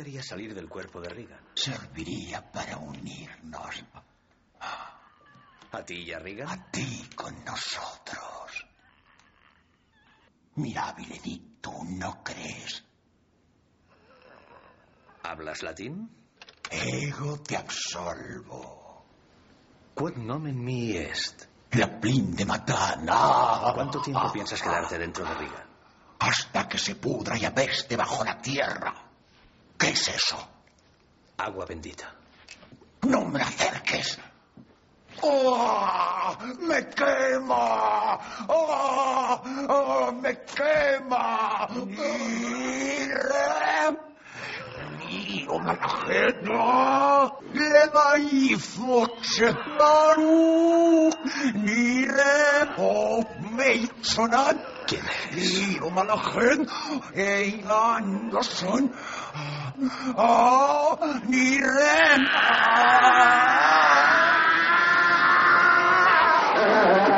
Haría salir del cuerpo de Regan. Serviría para unirnos. ¿A ti y a Regan? A ti con nosotros. Mirabile di, ¿tú no crees? ¿Hablas latín? Ego te absolvo. Quod nomen mi est. La plin de matana. ¿Cuánto tiempo piensas quedarte dentro de Riga? Hasta que se pudra y apeste bajo la tierra. ¿Qué es eso? Agua bendita. No me acerques. ¡Oh! ¡Me quema! ¡Oh! ¡Oh! ¡Me quema! Malachena levai foce maru nire o meisonan ¿Quién eres? Io malachen e Anderson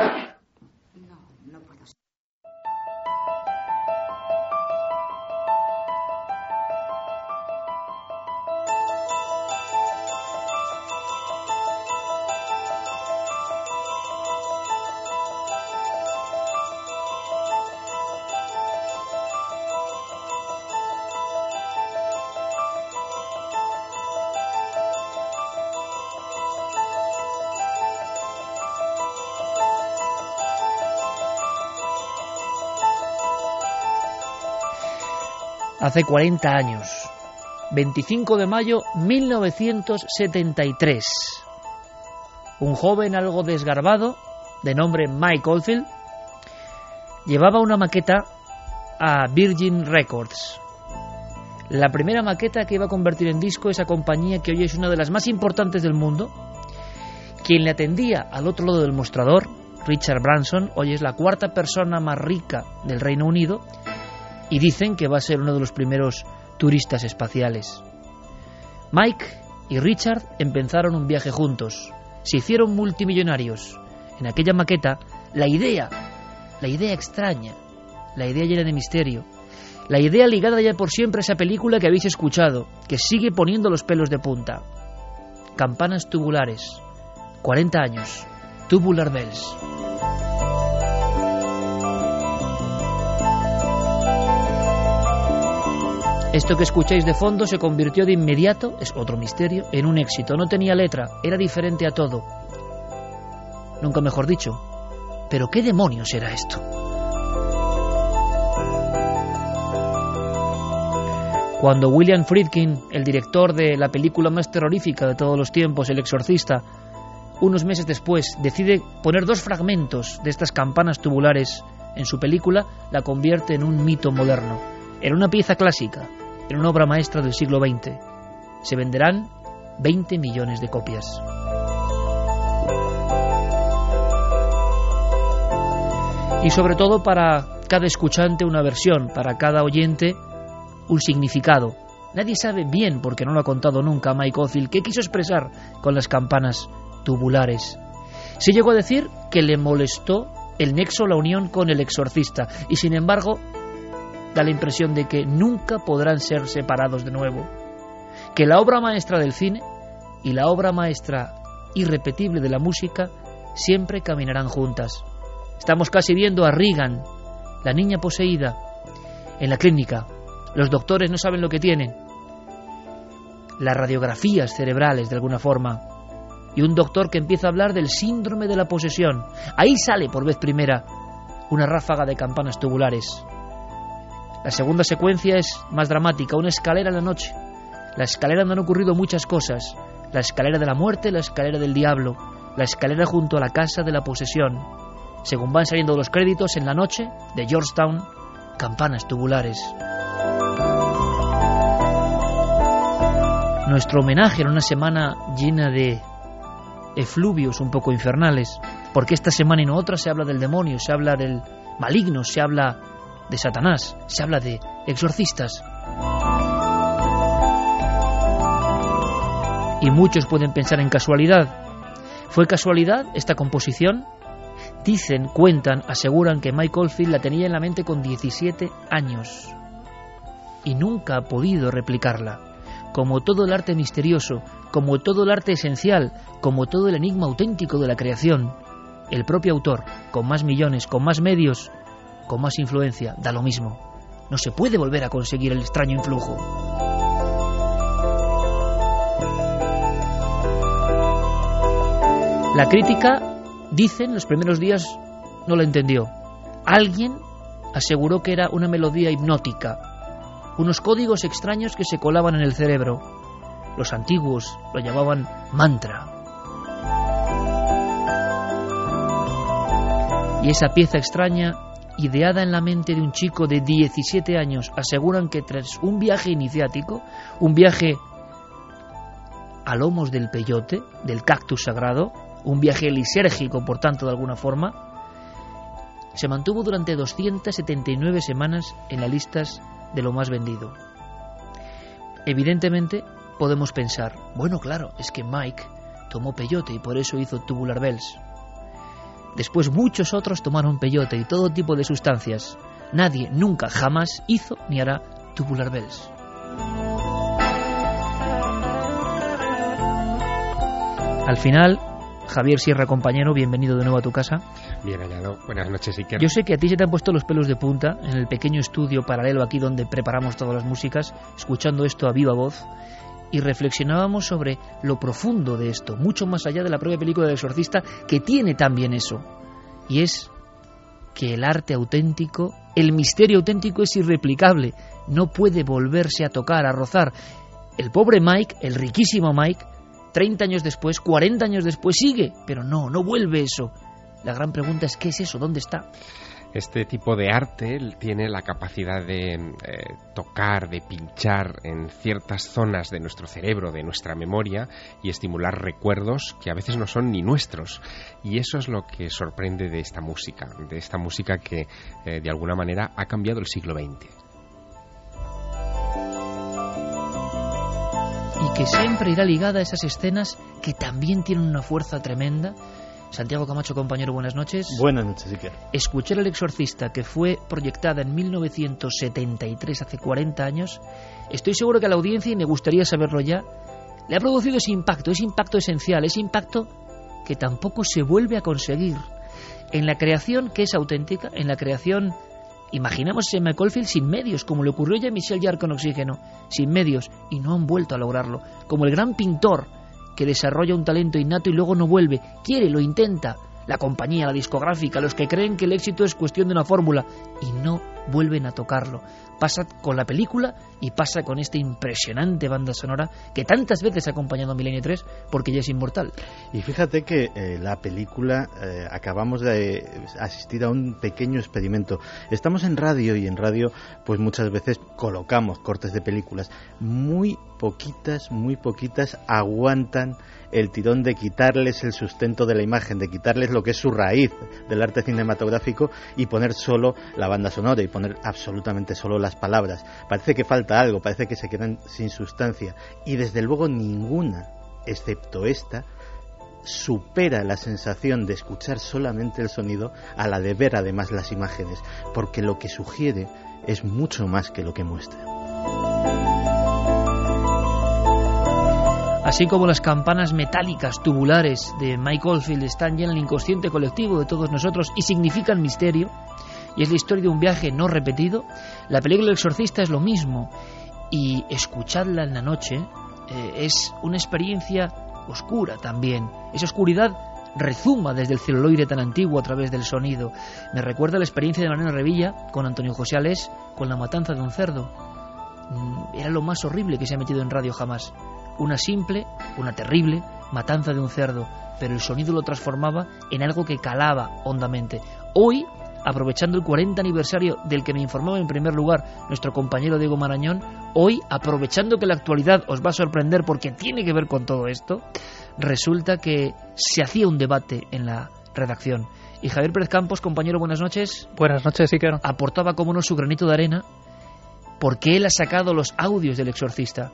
Hace 40 años, 25 de mayo 1973, un joven algo desgarbado, de nombre Mike Oldfield, llevaba una maqueta a Virgin Records. La primera maqueta que iba a convertir en disco esa compañía que hoy es una de las más importantes del mundo. Quien le atendía al otro lado del mostrador, Richard Branson, hoy es la cuarta persona más rica del Reino Unido y dicen que va a ser uno de los primeros turistas espaciales. Mike y Richard empezaron un viaje juntos, se hicieron multimillonarios. En aquella maqueta, la idea, la idea extraña, la idea llena de misterio, la idea ligada ya por siempre a esa película que habéis escuchado, que sigue poniendo los pelos de punta. Campanas tubulares, 40 años, Tubular Bells. Esto que escucháis de fondo se convirtió de inmediato, es otro misterio, en un éxito. No tenía letra, era diferente a todo. Nunca mejor dicho. Pero ¿qué demonios era esto? Cuando William Friedkin, el director de la película más terrorífica de todos los tiempos, El Exorcista, unos meses después decide poner dos fragmentos de estas campanas tubulares en su película, la convierte en un mito moderno, en una pieza clásica, en una obra maestra del siglo XX. Se venderán 20 millones de copias. Y sobre todo para cada escuchante una versión, para cada oyente un significado. Nadie sabe bien, porque no lo ha contado nunca Mike Oldfield, qué quiso expresar con las campanas tubulares. Se llegó a decir que le molestó el nexo, la unión con el exorcista, y sin embargo da la impresión de que nunca podrán ser separados de nuevo. que la obra maestra del cine y la obra maestra irrepetible de la música siempre caminarán juntas. Estamos casi viendo a Regan, la niña poseída, en la clínica. Los doctores no saben lo que tienen. Las radiografías cerebrales, de alguna forma. Y un doctor que empieza a hablar del síndrome de la posesión. Ahí sale por vez primera una ráfaga de campanas tubulares. La segunda secuencia es más dramática, una escalera en la noche. La escalera donde han ocurrido muchas cosas. La escalera de la muerte, la escalera del diablo, la escalera junto a la casa de la posesión. Según van saliendo los créditos en la noche de Georgetown, campanas tubulares. Nuestro homenaje en una semana llena de efluvios un poco infernales, porque esta semana y no otra se habla del demonio, se habla del maligno, se habla de Satanás, se habla de exorcistas. Y muchos pueden pensar en casualidad. ¿Fue casualidad esta composición? Dicen, cuentan, aseguran que Mike Oldfield la tenía en la mente con 17 años y nunca ha podido replicarla. Como todo el arte misterioso, como todo el arte esencial, como todo el enigma auténtico de la creación, el propio autor, con más millones, con más medios, con más influencia, da lo mismo. No se puede volver a conseguir el extraño influjo. La crítica, dicen, los primeros días no la entendió. Alguien aseguró que era una melodía hipnótica, unos códigos extraños que se colaban en el cerebro. Los antiguos lo llamaban mantra. Y esa pieza extraña ideada en la mente de un chico de 17 años, aseguran que tras un viaje iniciático, un viaje a lomos del peyote, del cactus sagrado, un viaje lisérgico, por tanto, de alguna forma, se mantuvo durante 279 semanas en las listas de lo más vendido. Evidentemente, podemos pensar, bueno, claro, es que Mike tomó peyote y por eso hizo Tubular Bells. Después muchos otros tomaron peyote y todo tipo de sustancias. Nadie nunca jamás hizo ni hará tubular bells. Al final, Javier Sierra, compañero, bienvenido de nuevo a tu casa. Bien hallado. Buenas noches, Iker. Yo sé que a ti se te han puesto los pelos de punta en el pequeño estudio paralelo aquí donde preparamos todas las músicas, escuchando esto a viva voz y reflexionábamos sobre lo profundo de esto, mucho más allá de la propia película del exorcista, que tiene también eso. Y es que el arte auténtico, el misterio auténtico es irreplicable, no puede volverse a tocar, a rozar. El pobre Mike, el riquísimo Mike, 30 años después, 40 años después, sigue, pero no, no vuelve eso. La gran pregunta es, ¿qué es eso? ¿Dónde está? Este tipo de arte tiene la capacidad de eh, tocar, de pinchar en ciertas zonas de nuestro cerebro, de nuestra memoria y estimular recuerdos que a veces no son ni nuestros. Y eso es lo que sorprende de esta música, de esta música que eh, de alguna manera ha cambiado el siglo XX. Y que siempre irá ligada a esas escenas que también tienen una fuerza tremenda Santiago Camacho, compañero, buenas noches. Buenas noches, Iker. Escuchar El Exorcista, que fue proyectada en 1973, hace 40 años, estoy seguro que a la audiencia, y me gustaría saberlo ya, le ha producido ese impacto, ese impacto esencial, ese impacto que tampoco se vuelve a conseguir en la creación que es auténtica, en la creación, imaginamos ese McCollfield sin medios, como le ocurrió ya a Michel Jarre con Oxígeno, sin medios, y no han vuelto a lograrlo, como el gran pintor que desarrolla un talento innato y luego no vuelve, quiere, lo intenta, la compañía, la discográfica, los que creen que el éxito es cuestión de una fórmula y no vuelven a tocarlo. Pasa con la película y pasa con esta impresionante banda sonora que tantas veces ha acompañado a Milenio 3 porque ya es inmortal. Y fíjate que eh, la película eh, acabamos de asistir a un pequeño experimento. Estamos en radio y en radio pues muchas veces colocamos cortes de películas. Muy poquitas, muy poquitas aguantan el tirón de quitarles el sustento de la imagen, de quitarles lo que es su raíz del arte cinematográfico y poner solo la banda sonora absolutamente solo las palabras. Parece que falta algo, parece que se quedan sin sustancia y desde luego ninguna, excepto esta, supera la sensación de escuchar solamente el sonido a la de ver además las imágenes, porque lo que sugiere es mucho más que lo que muestra. así como las campanas metálicas tubulares de Mike Oldfield están ya en el inconsciente colectivo de todos nosotros y significan misterio, y es la historia de un viaje no repetido, la película El exorcista es lo mismo, y escuchadla en la noche eh, es una experiencia oscura también. Esa oscuridad rezuma desde el celuloide tan antiguo a través del sonido. Me recuerda la experiencia de Mariano Revilla con Antonio José Alés con la matanza de un cerdo. Mm, Era lo más horrible que se ha metido en radio jamás. Una simple, una terrible matanza de un cerdo, pero el sonido lo transformaba en algo que calaba hondamente. Hoy, aprovechando el 40 aniversario del que me informaba en primer lugar nuestro compañero Diego Marañón, hoy, aprovechando que la actualidad os va a sorprender porque tiene que ver con todo esto, resulta que se hacía un debate en la redacción. Y Javier Pérez Campos, compañero, buenas noches. Buenas noches, Iker. Aportaba como no su granito de arena porque él ha sacado los audios del exorcista.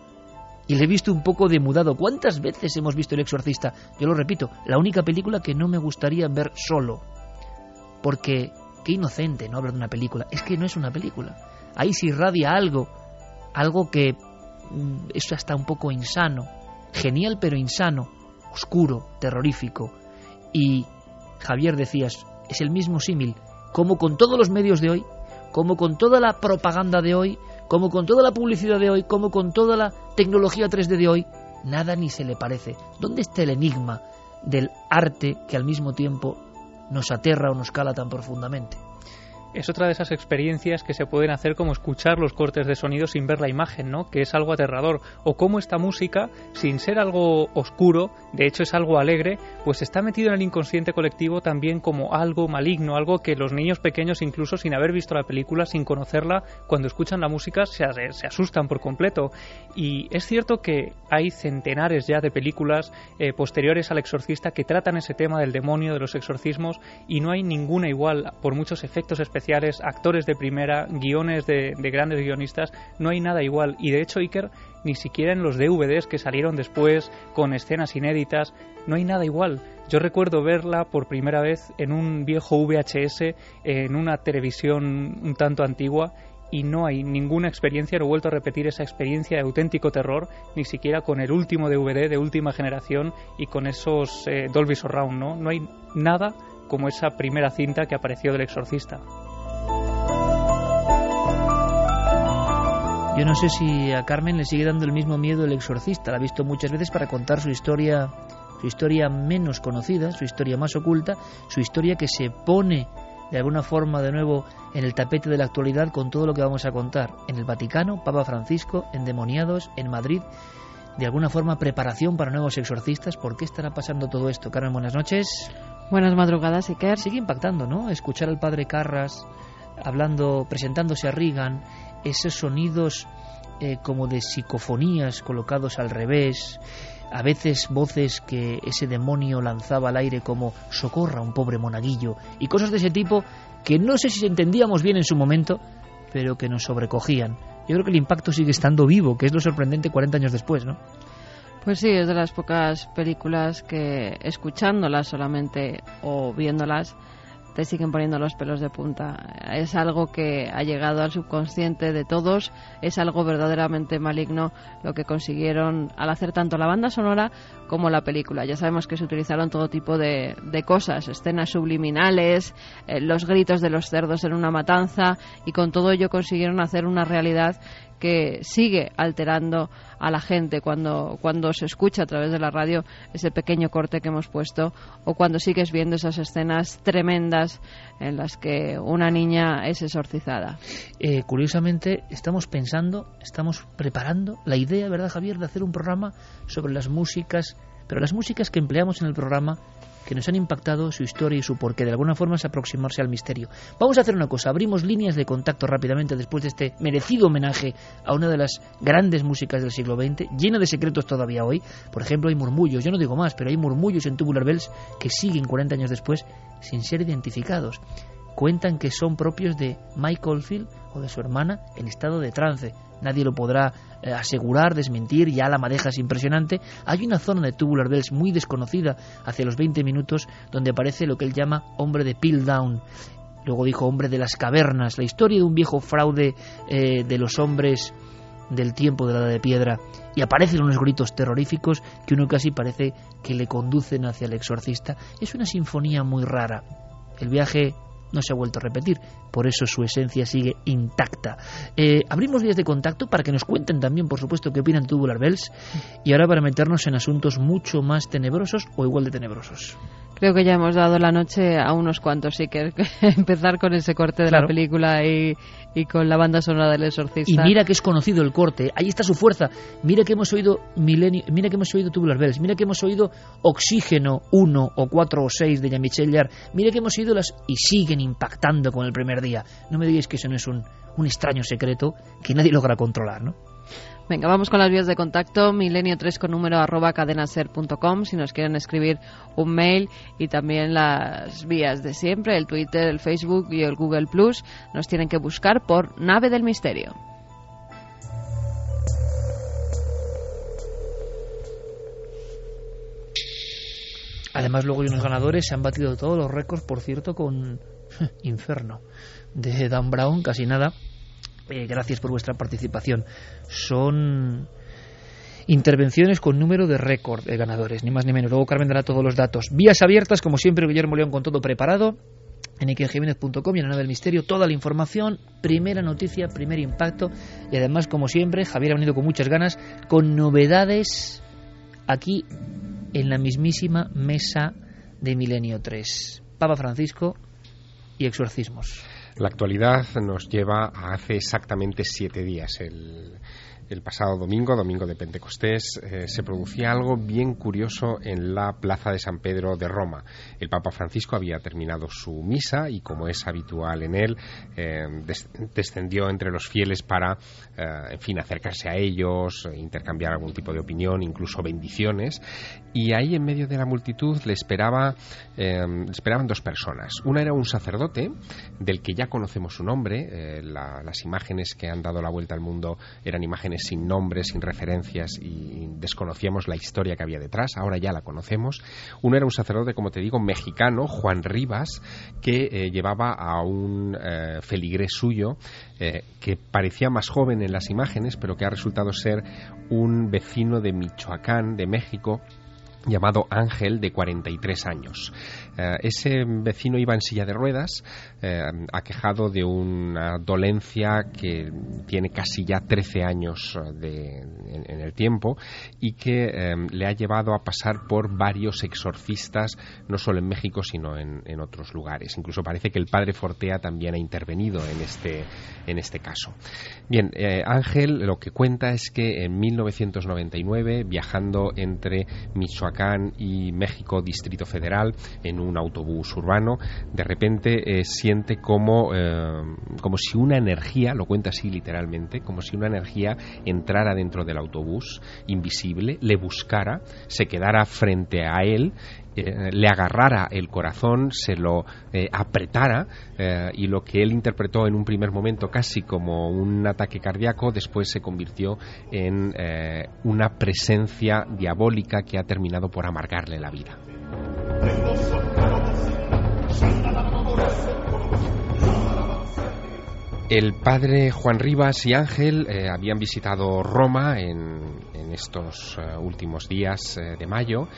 Y le he visto un poco demudado. ¿Cuántas veces hemos visto El Exorcista? Yo lo repito, la única película que no me gustaría ver solo. Porque qué inocente no hablar de una película. Es que no es una película. Ahí se irradia algo, algo que mm, es hasta un poco insano. Genial pero insano, oscuro, terrorífico. Y Javier decías, es el mismo símil, como con todos los medios de hoy, como con toda la propaganda de hoy, como con toda la publicidad de hoy, como con toda la tecnología 3D de hoy, nada ni se le parece. ¿Dónde está el enigma del arte que al mismo tiempo nos aterra o nos cala tan profundamente? Es otra de esas experiencias que se pueden hacer como escuchar los cortes de sonido sin ver la imagen, ¿no? Que es algo aterrador. O cómo esta música, sin ser algo oscuro, de hecho es algo alegre, pues está metido en el inconsciente colectivo también como algo maligno, algo que los niños pequeños, incluso sin haber visto la película, sin conocerla, cuando escuchan la música se, asustan por completo. Y es cierto que hay centenares ya de películas eh, posteriores al exorcista que tratan ese tema del demonio, de los exorcismos, y no hay ninguna igual, por muchos efectos especiales actores de primera, guiones de, de, grandes guionistas, no hay nada igual. Y de hecho, Iker, ni siquiera en los DVDs que salieron después, con escenas inéditas, no hay nada igual. Yo recuerdo verla por primera vez en un viejo VHS, en una televisión un tanto antigua, y no hay ninguna experiencia, no he vuelto a repetir esa experiencia de auténtico terror, ni siquiera con el último DVD de última generación y con esos eh, Dolby Surround, ¿no? No hay nada como esa primera cinta que apareció del exorcista. Yo no sé si a Carmen le sigue dando el mismo miedo el exorcista. La ha visto muchas veces para contar su historia, su historia menos conocida, su historia más oculta, su historia que se pone de alguna forma de nuevo en el tapete de la actualidad con todo lo que vamos a contar. En el Vaticano, Papa Francisco, endemoniados, en Madrid, de alguna forma preparación para nuevos exorcistas. ¿Por qué estará pasando todo esto? Carmen, buenas noches. Buenas madrugadas, Iker. Sigue impactando, ¿no? Escuchar al padre Carras hablando, presentándose a Reagan, esos sonidos eh, como de psicofonías colocados al revés, a veces voces que ese demonio lanzaba al aire como socorra a un pobre monaguillo y cosas de ese tipo que no sé si entendíamos bien en su momento, pero que nos sobrecogían. Yo creo que el impacto sigue estando vivo, que es lo sorprendente 40 años después, ¿no? Pues sí, es de las pocas películas que escuchándolas solamente o viéndolas te siguen poniendo los pelos de punta. Es algo que ha llegado al subconsciente de todos, es algo verdaderamente maligno lo que consiguieron al hacer tanto la banda sonora como la película. Ya sabemos que se utilizaron todo tipo de, cosas, escenas subliminales, eh, los gritos de los cerdos en una matanza y con todo ello consiguieron hacer una realidad que sigue alterando a la gente cuando, cuando se escucha a través de la radio ese pequeño corte que hemos puesto o cuando sigues viendo esas escenas tremendas en las que una niña es exorcizada. Eh, curiosamente, estamos pensando, estamos preparando la idea, ¿verdad, Javier?, de hacer un programa sobre las músicas, pero las músicas que empleamos en el programa que nos han impactado su historia y su porqué. De alguna forma es aproximarse al misterio. Vamos a hacer una cosa, abrimos líneas de contacto rápidamente después de este merecido homenaje a una de las grandes músicas del siglo XX, llena de secretos todavía hoy. Por ejemplo, hay murmullos, yo no digo más, pero hay murmullos en Tubular Bells que siguen 40 años después sin ser identificados. Cuentan que son propios de Mike Oldfield de su hermana en estado de trance. Nadie lo podrá eh, asegurar, desmentir, ya la madeja es impresionante. Hay una zona de Tubular Bells muy desconocida hacia los 20 minutos donde aparece lo que él llama hombre de Piltdown. Luego dijo hombre de las cavernas, la historia de un viejo fraude eh, de los hombres del tiempo de la edad de piedra y aparecen unos gritos terroríficos que uno casi parece que le conducen hacia el exorcista. Es una sinfonía muy rara. El viaje no se ha vuelto a repetir, por eso su esencia sigue intacta. Eh, abrimos vías de contacto para que nos cuenten también, por supuesto, qué opinan Tubular Bells y ahora para meternos en asuntos mucho más tenebrosos o igual de tenebrosos. Creo que ya hemos dado la noche a unos cuantos, sí que empezar con ese corte de la película y, y, con la banda sonora del exorcista. Y mira que es conocido el corte, ahí está su fuerza. Mira que hemos oído Milenio, mira que hemos oído Tubular Bells, mira que hemos oído Oxígeno 1 o 4 o 6 de Jean-Michel mira que hemos oído las y siguen impactando con el primer día. No me digáis que eso no es un, un extraño secreto que nadie logra controlar, ¿no? Venga, vamos con las vías de contacto. Milenio3 con número arroba cadenaser.com si nos quieren escribir un mail y también las vías de siempre, el Twitter, el Facebook y el Google Plus. Nos tienen que buscar por Nave del Misterio. Además, luego hay unos ganadores, se han batido todos los récords, por cierto, con Inferno de Dan Brown, casi nada. Eh, gracias por vuestra participación. Son intervenciones con número de récord de ganadores, ni más ni menos. Luego Carmen dará todos los datos. Vías abiertas, como siempre, Guillermo León con todo preparado. En ikerjiménez.com y en la nave del misterio, toda la información, primera noticia, primer impacto. Y además, como siempre, Javier ha venido con muchas ganas, con novedades aquí en la mismísima mesa de Milenio 3. Papa Francisco y exorcismos. La actualidad nos lleva a hace exactamente siete días. El, el pasado domingo, domingo de Pentecostés, eh, se producía algo bien curioso en la plaza de San Pedro de Roma. El Papa Francisco había terminado su misa y, como es habitual en él, eh, descendió entre los fieles para, eh, en fin, acercarse a ellos, intercambiar algún tipo de opinión, incluso bendiciones. Y ahí, en medio de la multitud, le, esperaba, le esperaban dos personas. Una era un sacerdote, del que ya conocemos su nombre. las imágenes que han dado la vuelta al mundo eran imágenes sin nombres, sin referencias y desconocíamos la historia que había detrás, ahora ya la conocemos. Uno era un sacerdote, como te digo, mexicano, Juan Rivas, que eh, llevaba a un eh, feligrés suyo eh, que parecía más joven en las imágenes, pero que ha resultado ser un vecino de Michoacán, de México, llamado Ángel de 43 años. Eh, ese vecino iba en silla de ruedas, eh, aquejado de una dolencia que tiene casi ya 13 años eh, en, el tiempo y que le ha llevado a pasar por varios exorcistas, no solo en México, sino en, otros lugares. Incluso parece que el padre Fortea también ha intervenido en este, en este caso. Bien, Ángel lo que cuenta es que en 1999, viajando entre Michoacán y México, Distrito Federal, en un autobús urbano, de repente eh, como, eh, como si una energía, lo cuenta así literalmente, como si una energía entrara dentro del autobús, invisible, le buscara, se quedara frente a él eh, le agarrara el corazón, se lo apretara y lo que él interpretó en un primer momento casi como un ataque cardíaco, después se convirtió en una presencia diabólica que ha terminado por amargarle la vida. El padre Juan Rivas y Ángel eh, habían visitado Roma en, estos eh, últimos días eh, de mayo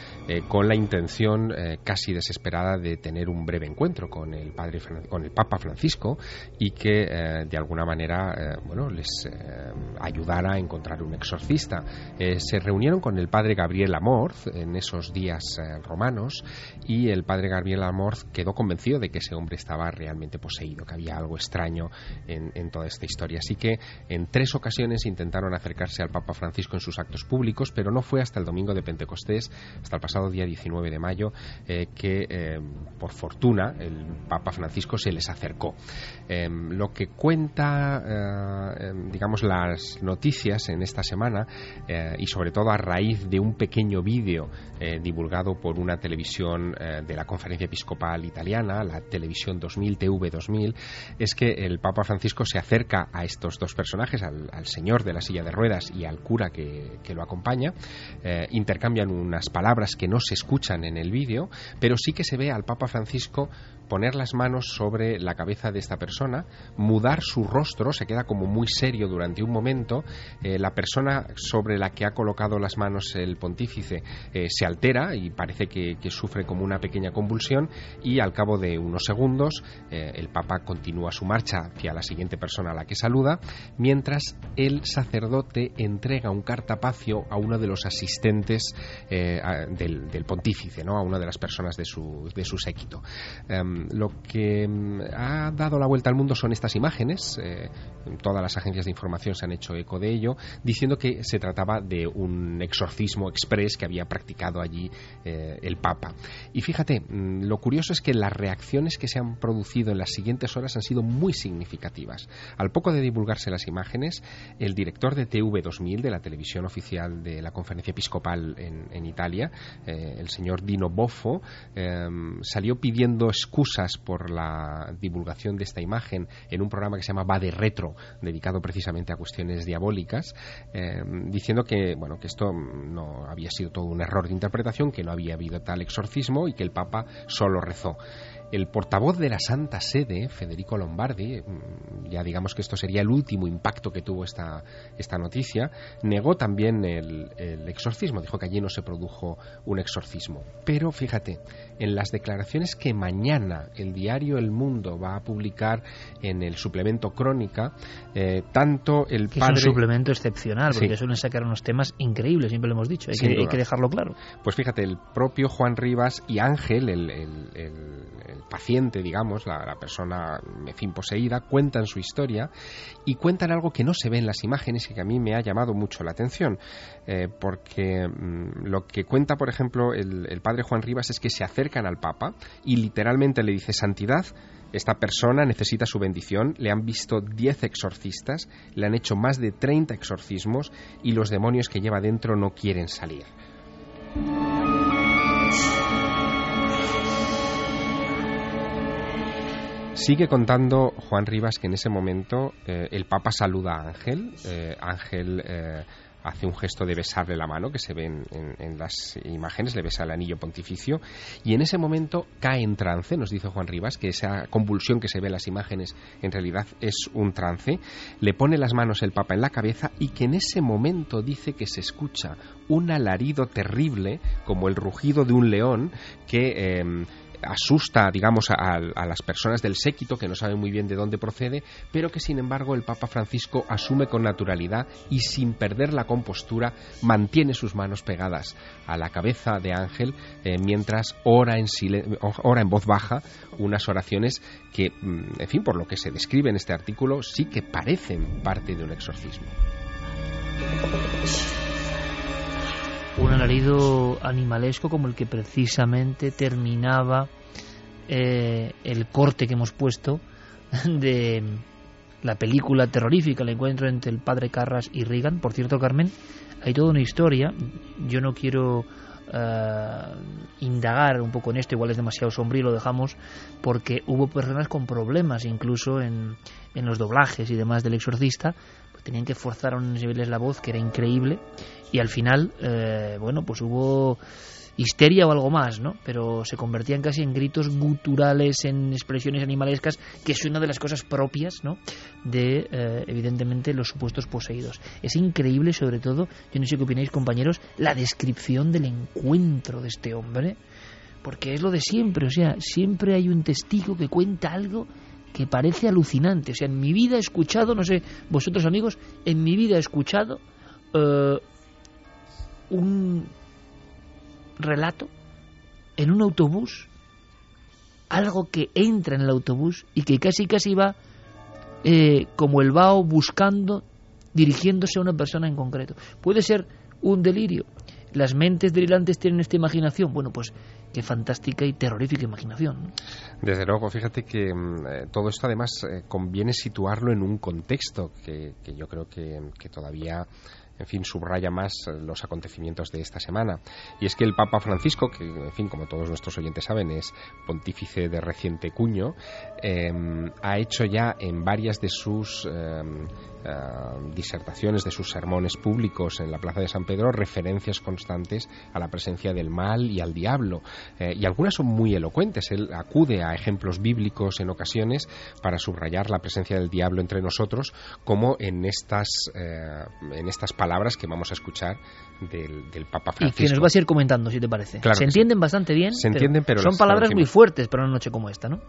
con la intención casi desesperada de tener un breve encuentro con el padre con el Papa Francisco y que de alguna manera bueno les ayudara a encontrar un exorcista. se reunieron con el padre Gabriel Amorz en esos días romanos y el padre Gabriel Amorz quedó convencido de que ese hombre estaba realmente poseído, que había algo extraño en, toda esta historia. Así que en tres ocasiones intentaron acercarse al Papa Francisco en sus actos públicos, pero no fue hasta el domingo de Pentecostés, hasta el pasado día 19 de mayo, eh, que eh, por fortuna el Papa Francisco se les acercó. Em, lo que cuenta, eh, digamos, las noticias en esta semana, y sobre todo a raíz de un pequeño vídeo divulgado por una televisión de la Conferencia Episcopal Italiana, la Televisión 2000, TV 2000, es que el Papa Francisco se acerca a estos dos personajes, al, señor de la silla de ruedas y al cura que, lo acompaña, eh, intercambian unas palabras que no se escuchan en el vídeo, pero sí que se ve al Papa Francisco poner las manos sobre la cabeza de esta persona, mudar su rostro, se queda como muy serio durante un momento, eh, la persona sobre la que ha colocado las manos el pontífice eh, se altera y parece que, sufre como una pequeña convulsión y al cabo de unos segundos eh, el Papa continúa su marcha hacia la siguiente persona a la que saluda, mientras el sacerdote entrega un cartapacio a uno de los asistentes del, pontífice, a una de las personas de su, de su séquito. Em, lo que em, ha dado la vuelta al mundo son estas imágenes, eh, todas las agencias de información se han hecho eco de ello, diciendo que se trataba de un exorcismo express que había practicado allí eh, el Papa. Y fíjate, mm, lo curioso es que las reacciones que se han producido en las siguientes horas han sido muy significativas. Al poco de divulgarse las imágenes, el director de TV2000, de la televisión oficial de la conferencia episcopal en, Italia, eh, el señor Dino Boffo, salió pidiendo excusas por la divulgación de esta imagen en un programa que se llama Va de Retro, dedicado precisamente a cuestiones diabólicas, eh, diciendo que, bueno, que esto no había sido todo un error de interpretación, que no había habido tal exorcismo y que el Papa solo rezó. El portavoz de la Santa Sede, Federico Lombardi, mm, ya digamos que esto sería el último impacto que tuvo esta, esta noticia, negó también el, el exorcismo, dijo que allí no se produjo un exorcismo. Pero fíjate, en las declaraciones que mañana el diario El Mundo va a publicar en el suplemento Crónica, eh, tanto el que padre... Es un suplemento excepcional, porque sí. suelen sacar unos temas increíbles, siempre lo hemos dicho, hay, que, hay que, dejarlo claro. Pues fíjate, el propio Juan Rivas y Ángel, el, el, el, el paciente, digamos, la, la, persona, en fin, poseída, cuentan su historia y cuentan algo que no se ve en las imágenes y que a mí me ha llamado mucho la atención, eh, porque mmm, lo que cuenta, por ejemplo, el, padre Juan Rivas es que se acercan al Papa y literalmente le dice, Santidad, esta persona necesita su bendición, le han visto 10 exorcistas, le han hecho más de 30 exorcismos y los demonios que lleva dentro no quieren salir. Sigue contando Juan Rivas que en ese momento eh, el Papa saluda a Ángel, eh, Ángel hace un gesto de besarle la mano que se ve en, las imágenes, le besa el anillo pontificio y en ese momento cae en trance, nos dice Juan Rivas, que esa convulsión que se ve en las imágenes en realidad es un trance, le pone las manos el Papa en la cabeza y que en ese momento dice que se escucha un alarido terrible como el rugido de un león que... Eh, asusta, digamos, a, a, las personas del séquito que no saben muy bien de dónde procede, pero que sin embargo el Papa Francisco asume con naturalidad y sin perder la compostura mantiene sus manos pegadas a la cabeza de Ángel eh, mientras ora en, ora en voz baja unas oraciones que, mm, en fin, por lo que se describe en este artículo, sí que parecen parte de un exorcismo un alarido animalesco como el que precisamente terminaba eh, el corte que hemos puesto de la película terrorífica, el encuentro entre el padre Carras y Reagan. Por cierto, Carmen, hay toda una historia. Yo no quiero uh, indagar un poco en esto, igual es demasiado sombrío, lo dejamos, porque hubo personas con problemas incluso en, en los doblajes y demás del exorcista, tenían que forzar a unos niveles la voz que era increíble y al final, eh, bueno, pues hubo histeria o algo más, ¿no? Pero se convertían casi en gritos guturales, en expresiones animalescas, que es una de las cosas propias, ¿no? De, eh, evidentemente, los supuestos poseídos. Es increíble, sobre todo, yo no sé qué opináis, compañeros, la descripción del encuentro de este hombre, porque es lo de siempre, o sea, siempre hay un testigo que cuenta algo que parece alucinante. O sea, en mi vida he escuchado, no sé, vosotros amigos, en mi vida he escuchado uh, un relato en un autobús, algo que entra en el autobús y que casi casi va eh, como el vaho buscando, dirigiéndose a una persona en concreto. Puede ser un delirio. Las mentes delirantes tienen esta imaginación. Bueno, pues qué fantástica y terrorífica imaginación. Desde luego, fíjate que eh, todo esto además eh, conviene situarlo en un contexto que, yo creo que, que todavía en fin, subraya más los acontecimientos de esta semana. Y es que el Papa Francisco, que, en fin, como todos nuestros oyentes saben, es pontífice de reciente cuño, ha hecho ya en varias de sus disertaciones, de sus sermones públicos en la Plaza de San Pedro, referencias constantes a la presencia del mal y al diablo. y algunas son muy elocuentes. Él acude a ejemplos bíblicos en ocasiones para subrayar la presencia del diablo entre nosotros, como en estas, eh, en estas palabras que vamos a escuchar del, Papa Francisco. Y que nos vas a ir comentando, si te parece. se entienden bastante bien. Se entienden, pero, son palabras muy fuertes para una noche como esta, ¿no?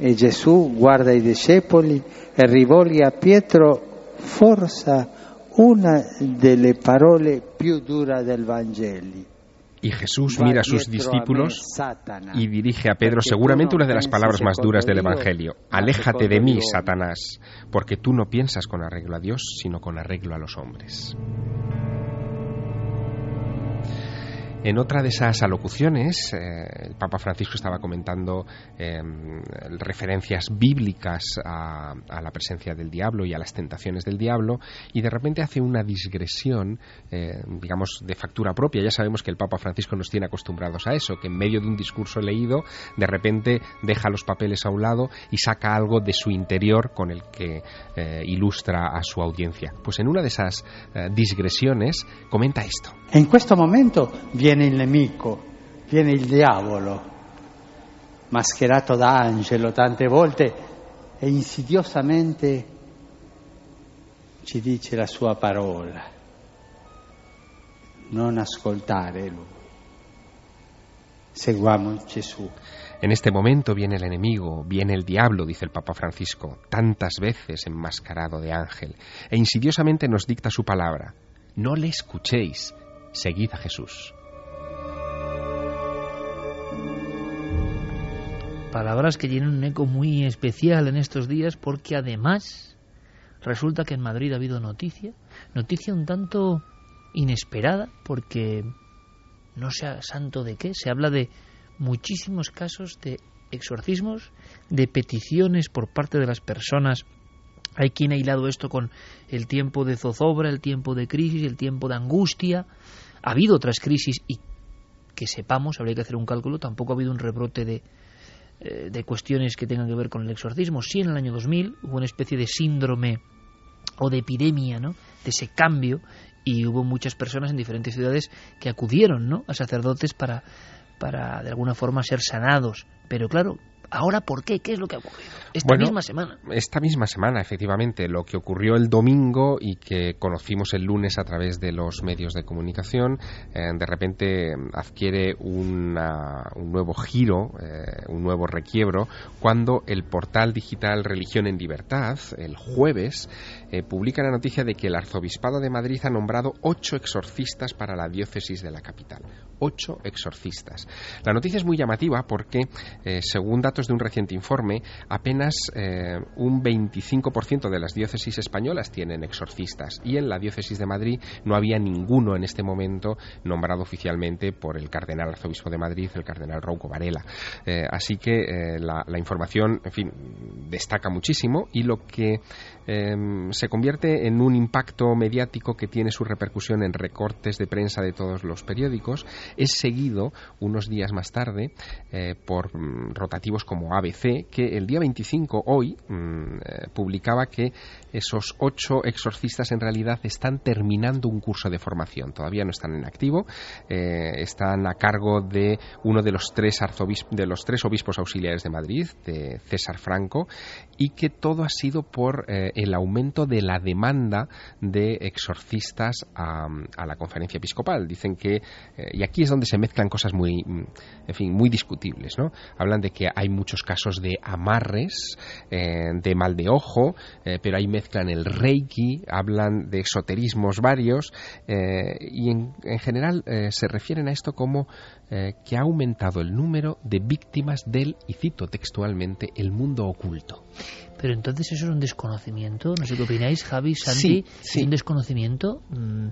E Gesù guarda i discepoli e rivolge a Pietro forza una delle parole più dure del Vangelo. Y Jesús mira a sus discípulos y dirige a Pedro seguramente una de las palabras más duras del Evangelio. Aléjate de mí, Satanás, porque tú no piensas con arreglo a Dios, sino con arreglo a los hombres. En otra de esas alocuciones, eh, el Papa Francisco estaba comentando em, referencias bíblicas a, la presencia del diablo y a las tentaciones del diablo, y de repente hace una digresión, eh, digamos, de factura propia. Ya sabemos que el Papa Francisco nos tiene acostumbrados a eso, que en medio de un discurso leído, de repente deja los papeles a un lado y saca algo de su interior con el que eh, ilustra a su audiencia. Pues en una de esas digresiones comenta esto. En este momento il nemico, viene il diavolo, mascherato da angelo tante volte e insidiosamente ci dice la sua parola. Non ascoltare lui. Seguamos Gesù. En este momento viene el enemigo, viene el diablo, dice el Papa Francisco, tantas veces enmascarado de ángel, e insidiosamente nos dicta su palabra. No le escuchéis, seguid a Jesús. Palabras que tienen un eco muy especial en estos días porque además resulta que en Madrid ha habido noticia, noticia un tanto inesperada porque no sea santo de qué, se habla de muchísimos casos de exorcismos, de peticiones por parte de las personas. Hay quien ha hilado esto con el tiempo de zozobra, el tiempo de crisis, el tiempo de angustia. Ha habido otras crisis y que sepamos, habría que hacer un cálculo, tampoco ha habido un rebrote de, eh, de cuestiones que tengan que ver con el exorcismo. Sí, en el año 2000 hubo una especie de síndrome o de epidemia, ¿no? De ese cambio y hubo muchas personas en diferentes ciudades que acudieron, ¿no? A sacerdotes para para de alguna forma ser sanados. Pero claro, Ahora, ¿por qué? ¿Qué es lo que ha ocurrido? Esta misma semana. Esta misma semana, efectivamente. Lo que ocurrió el domingo y que conocimos el lunes a través de los medios de comunicación, eh, de repente adquiere un nuevo giro, eh, un nuevo requiebro, cuando el portal digital Religión en Libertad, el jueves, eh, publica la noticia de que el Arzobispado de Madrid ha nombrado ocho exorcistas para la diócesis de la capital. Ocho exorcistas. La noticia es muy llamativa porque, según datos de un reciente informe, apenas eh, un 25% de las diócesis españolas tienen exorcistas y en la diócesis de Madrid no había ninguno en este momento nombrado oficialmente por el cardenal arzobispo de Madrid, el cardenal Rouco Varela. Eh, así que eh, la, la, información, en fin, destaca muchísimo y lo que Em, se convierte en un impacto mediático que tiene su repercusión en recortes de prensa de todos los periódicos. Es seguido unos días más tarde eh, por mm, rotativos como ABC, que el día 25, hoy, mm, eh, publicaba que esos ocho exorcistas en realidad están terminando un curso de formación. Todavía no están en activo, eh, están a cargo de uno de los tres de los tres obispos auxiliares de Madrid, de César Franco, y que todo ha sido por el aumento de la demanda de exorcistas a, la conferencia episcopal. Dicen que, eh, y aquí es donde se mezclan cosas muy, en fin, muy discutibles, ¿no? Hablan de que hay muchos casos de amarres, eh, de mal de ojo, eh, pero ahí mezclan el reiki, hablan de esoterismos varios, y en general se refieren a esto como que ha aumentado el número de víctimas del, y cito textualmente, el mundo oculto. Pero entonces eso es un desconocimiento, no sé qué opináis, Javi, Santi, sí, un desconocimiento mm,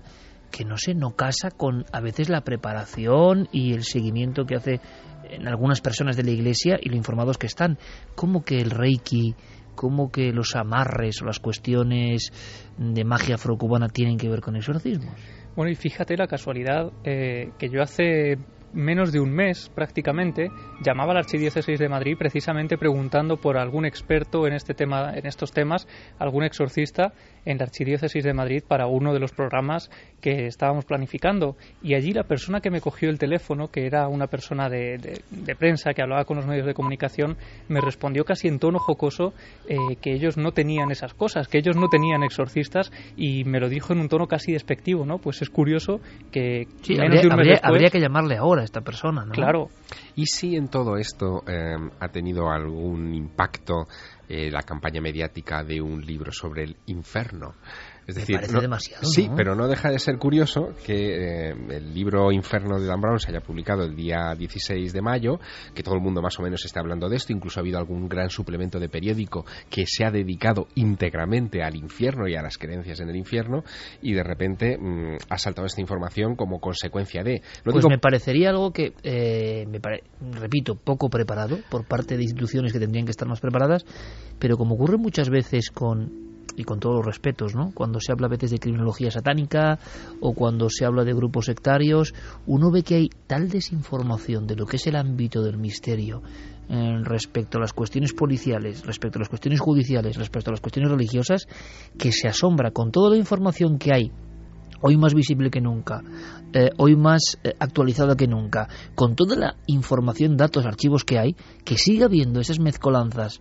que no sé, no casa con a veces la preparación y el seguimiento que hace en algunas personas de la iglesia y lo informados que están. ¿Cómo que el Reiki cómo que los amarres o las cuestiones de magia afrocubana tienen que ver con exorcismos. Bueno, y fíjate la casualidad eh, que yo hace menos de un mes prácticamente llamaba a la Archidiócesis de Madrid precisamente preguntando por algún experto en este tema en estos temas, algún exorcista en la Archidiócesis de Madrid para uno de los programas que estábamos planificando y allí la persona que me cogió el teléfono, que era una persona de, de, prensa que hablaba con los medios de comunicación, me respondió casi en tono jocoso eh, que ellos no tenían esas cosas, que ellos no tenían exorcistas y me lo dijo en un tono casi despectivo, ¿no? Pues es curioso que menos habría, de un mes después, habría que llamarle ahora esta persona, ¿no? Claro. ¿Y si en todo esto eh, ha tenido algún impacto eh, la campaña mediática de un libro sobre el infierno? Es decir, demasiado, sí, pero no deja de ser curioso que eh, el libro Inferno de Dan Brown se haya publicado el día 16 de mayo, que todo el mundo más o menos está hablando de esto, incluso ha habido algún gran suplemento de periódico que se ha dedicado íntegramente al infierno y a las creencias en el infierno, y de repente mm, ha saltado esta información como consecuencia de... pues me parecería algo que, eh, me repito, poco preparado por parte de instituciones que tendrían que estar más preparadas, pero como ocurre muchas veces con y con todos los respetos, ¿no? Cuando se habla a veces de criminología satánica o cuando se habla de grupos sectarios, uno ve que hay tal desinformación de lo que es el ámbito del misterio eh, respecto a las cuestiones policiales, respecto a las cuestiones judiciales, respecto a las cuestiones religiosas, que se asombra con toda la información que hay hoy más visible que nunca, eh, hoy más eh, actualizada que nunca, con toda la información, datos, archivos que hay, que siga habiendo esas mezcolanzas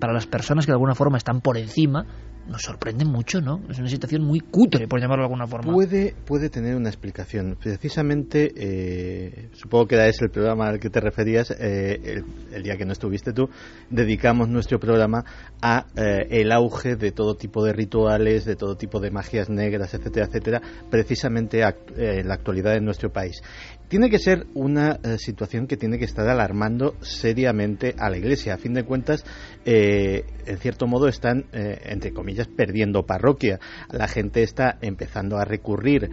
para las personas que de alguna forma están por encima nos sorprende mucho, ¿no? Es una situación muy cutre, por llamarlo de alguna forma. Puede, puede tener una explicación. Precisamente, eh, supongo que es el programa al que te referías, eh, el, día que no estuviste tú, dedicamos nuestro programa a eh, el auge de todo tipo de rituales, de todo tipo de magias negras, etcétera, etcétera, precisamente en la actualidad de nuestro país tiene que ser una eh, situación que tiene que estar alarmando seriamente a la Iglesia. A fin de cuentas, eh, en cierto modo están, eh, entre comillas, perdiendo parroquia. La gente está empezando a recurrir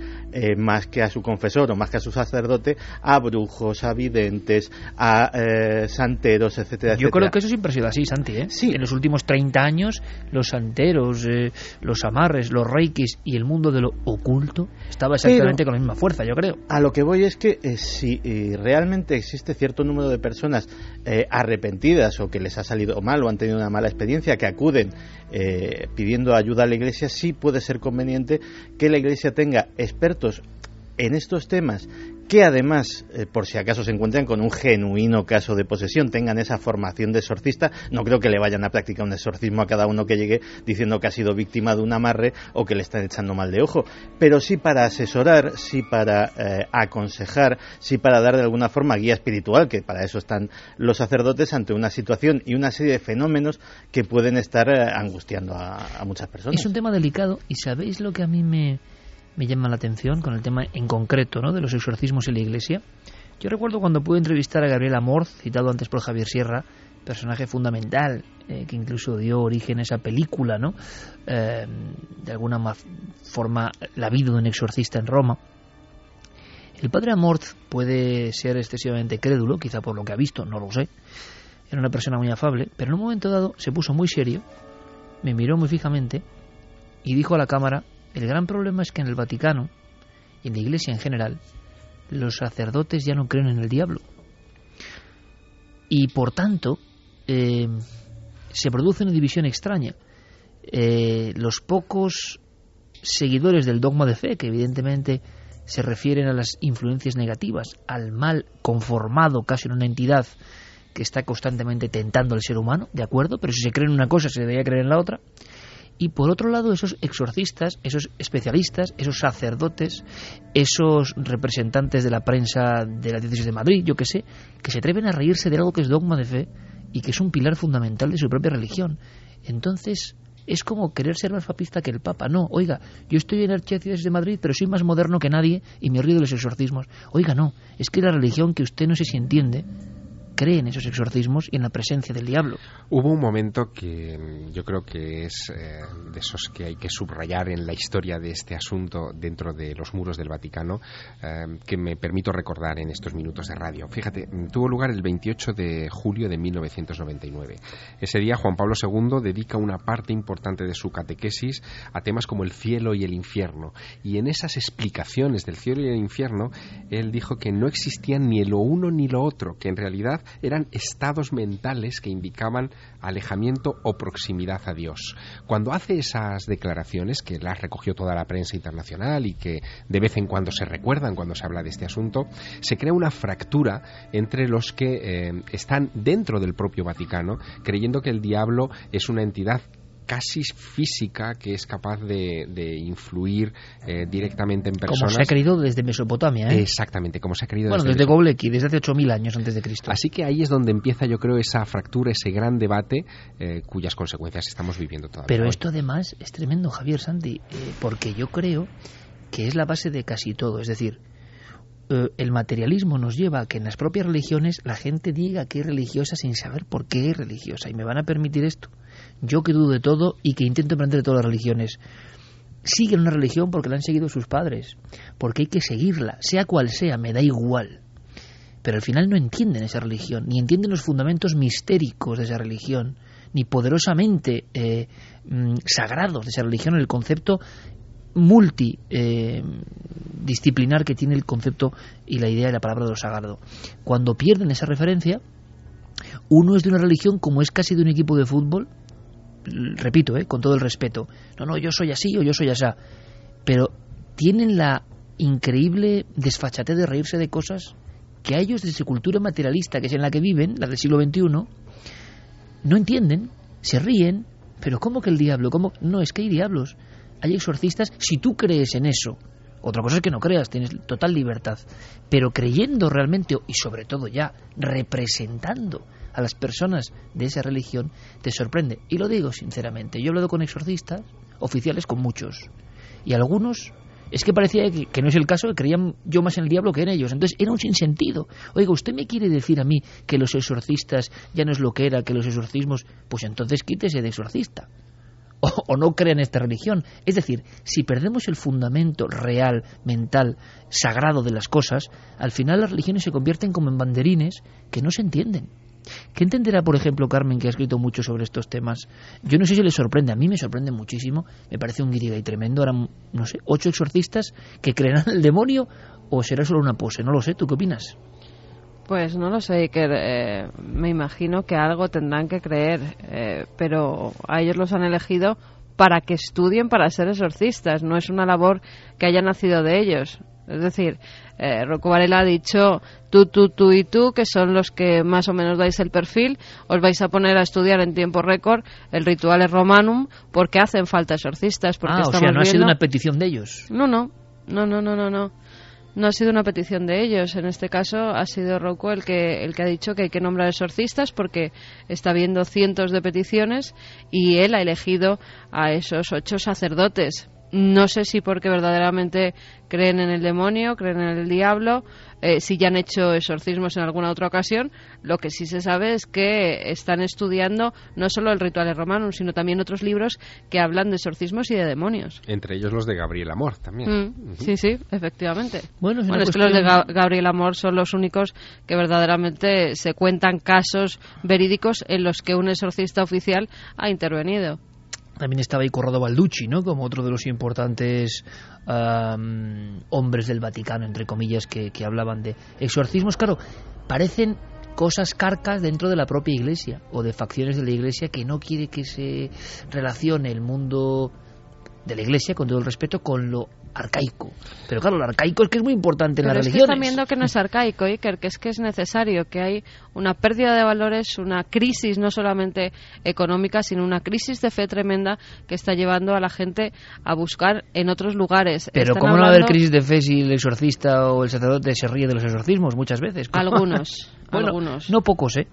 más que a su confesor o más que a su sacerdote a brujos, a videntes, a santeros, etcétera, Yo creo que eso siempre ha sido así, Santi. Sí. En los últimos 30 años, los santeros, los amarres, los reikis y el mundo de lo oculto estaba exactamente con la misma fuerza, yo creo. A lo que voy es que eh, si eh, realmente existe cierto número de personas eh, arrepentidas o que les ha salido mal o han tenido una mala experiencia, que acuden pidiendo ayuda a la Iglesia, sí puede ser conveniente que la Iglesia tenga expertos en estos temas que además, eh, por si acaso se encuentran con un genuino caso de posesión, tengan esa formación de exorcista, no creo que le vayan a practicar un exorcismo a cada uno que llegue diciendo que ha sido víctima de un amarre o que le están echando mal de ojo, pero sí para asesorar, sí para eh, aconsejar, sí para dar de alguna forma guía espiritual, que para eso están los sacerdotes ante una situación y una serie de fenómenos que pueden estar eh, angustiando a, a muchas personas. Es un tema delicado y sabéis lo que a mí me me llama la atención con el tema en concreto ¿no? de los exorcismos en la iglesia. Yo recuerdo cuando pude entrevistar a Gabriel Amor, citado antes por Javier Sierra, personaje fundamental eh, que incluso dio origen a esa película, ¿no? Eh, de alguna forma, la vida de un exorcista en Roma. El padre Amort puede ser excesivamente crédulo, quizá por lo que ha visto, no lo sé. Era una persona muy afable, pero en un momento dado se puso muy serio, me miró muy fijamente y dijo a la cámara el gran problema es que en el Vaticano y en la Iglesia en general, los sacerdotes ya no creen en el diablo. Y por tanto, eh, se produce una división extraña. Eh, los pocos seguidores del dogma de fe, que evidentemente se refieren a las influencias negativas, al mal conformado casi en una entidad que está constantemente tentando al ser humano, ¿de acuerdo? Pero si se cree en una cosa, se debería creer en la otra y por otro lado esos exorcistas, esos especialistas, esos sacerdotes, esos representantes de la prensa de la diócesis de Madrid, yo que sé, que se atreven a reírse de algo que es dogma de fe y que es un pilar fundamental de su propia religión. Entonces, es como querer ser más papista que el Papa. No, oiga, yo estoy en la Archidiócesis de Madrid, pero soy más moderno que nadie y me río de los exorcismos. Oiga, no, es que la religión que usted no sé si entiende cree en esos exorcismos y en la presencia del diablo. Hubo un momento que mm, yo creo que es eh, de esos que hay que subrayar en la historia de este asunto dentro de los muros del Vaticano, eh, que me permito recordar en estos minutos de radio. Fíjate, mm, tuvo lugar el 28 de julio de 1999. Ese día Juan Pablo II dedica una parte importante de su catequesis a temas como el cielo y el infierno. Y en esas explicaciones del cielo y el infierno, él dijo que no existían ni lo uno ni lo otro, que en realidad eran estados mentales que indicaban alejamiento o proximidad a Dios. Cuando hace esas declaraciones, que las recogió toda la prensa internacional y que de vez en cuando se recuerdan cuando se habla de este asunto, se crea una fractura entre los que eh, están dentro del propio Vaticano, creyendo que el diablo es una entidad casi física que es capaz de, de influir eh, directamente en personas. Como se ha creído desde Mesopotamia. ¿eh? Exactamente, como se ha creído bueno, desde, desde desde hace 8.000 años antes de Cristo. Así que ahí es donde empieza, yo creo, esa fractura, ese gran debate eh, cuyas consecuencias estamos viviendo todavía. Pero hoy. esto además es tremendo, Javier Santi, eh, porque yo creo que es la base de casi todo. Es decir, eh, el materialismo nos lleva a que en las propias religiones la gente diga que es religiosa sin saber por qué es religiosa. Y me van a permitir esto. Yo que dudo de todo y que intento aprender de todas las religiones. Siguen una religión porque la han seguido sus padres, porque hay que seguirla, sea cual sea, me da igual. Pero al final no entienden esa religión, ni entienden los fundamentos mistéricos de esa religión, ni poderosamente eh, mm, sagrados de esa religión, el concepto multidisciplinar eh, que tiene el concepto y la idea de la palabra de lo sagrado. Cuando pierden esa referencia, uno es de una religión como es casi de un equipo de fútbol, repito, eh, con todo el respeto, no, no, yo soy así o yo soy así, pero tienen la increíble desfachatez de reírse de cosas que a ellos de su cultura materialista, que es en la que viven, la del siglo XXI, no entienden, se ríen, pero ¿cómo que el diablo? ¿Cómo? No, es que hay diablos, hay exorcistas, si tú crees en eso. Otra cosa es que no creas, tienes total libertad. Pero creyendo realmente, y sobre todo ya representando a las personas de esa religión, te sorprende. Y lo digo sinceramente, yo he hablado con exorcistas, oficiales con muchos. Y algunos es que parecía que, no es el caso, que creían yo más en el diablo que en ellos. Entonces era un sinsentido. Oiga, ¿usted me quiere decir a mí que los exorcistas ya no es lo que era, que los exorcismos? Pues entonces quítese de exorcista. O, o no crea en esta religión. Es decir, si perdemos el fundamento real, mental, sagrado de las cosas, al final las religiones se convierten como en banderines que no se entienden. ¿Qué entenderá, por ejemplo, Carmen, que ha escrito mucho sobre estos temas? Yo no sé si le sorprende, a mí me sorprende muchísimo, me parece un guirigay tremendo. Ahora, no sé, ocho exorcistas que creerán el demonio o será solo una pose, no lo sé, ¿tú qué opinas? Pues no lo sé, que eh, me imagino que algo tendrán que creer, eh, pero a ellos los han elegido para que estudien para ser exorcistas, no es una labor que haya nacido de ellos. Es decir, eh, Rocco Varela ha dicho tú, tú, tú y tú, que son los que más o menos dais el perfil, os vais a poner a estudiar en tiempo récord el Rituales Romanum porque hacen falta exorcistas. Porque ah, o sea, no ha sido una petición de ellos. No, no, no, no, no, no, no. No ha sido una petición de ellos. En este caso ha sido Rocco el que, el que ha dicho que hay que nombrar exorcistas porque está viendo cientos de peticiones y él ha elegido a esos ocho sacerdotes. No sé si porque verdaderamente creen en el demonio, creen en el diablo, eh, si ya han hecho exorcismos en alguna otra ocasión. Lo que sí se sabe es que están estudiando no solo el Rituales Romanum, sino también otros libros que hablan de exorcismos y de demonios. Entre ellos los de Gabriel Amor también. Mm. Sí, sí, efectivamente. Bueno, es Bueno, es que los de Ga- Gabriel Amor son los únicos que verdaderamente se cuentan casos verídicos en los que un exorcista oficial ha intervenido. También estaba ahí Corrado Balducci, ¿no? Como otro de los importantes hombres del Vaticano, entre comillas, que, que hablaban de exorcismos. Claro, parecen cosas carcas dentro de la propia iglesia o de facciones de la iglesia que no quiere que se relacione el mundo de la iglesia, con todo el respeto, con lo arcaico. Pero claro, lo arcaico es que es muy importante en las es que religiones. están viendo que no es arcaico, Iker, que es que es necesario, que hay una pérdida de valores, una crisis no solamente económica, sino una crisis de fe tremenda que está llevando a la gente a buscar en otros lugares. Pero Están ¿cómo no va a haber crisis de fe si el exorcista o el sacerdote se ríe de los exorcismos muchas veces? Algunos, Bueno, algunos. No pocos, ¿eh?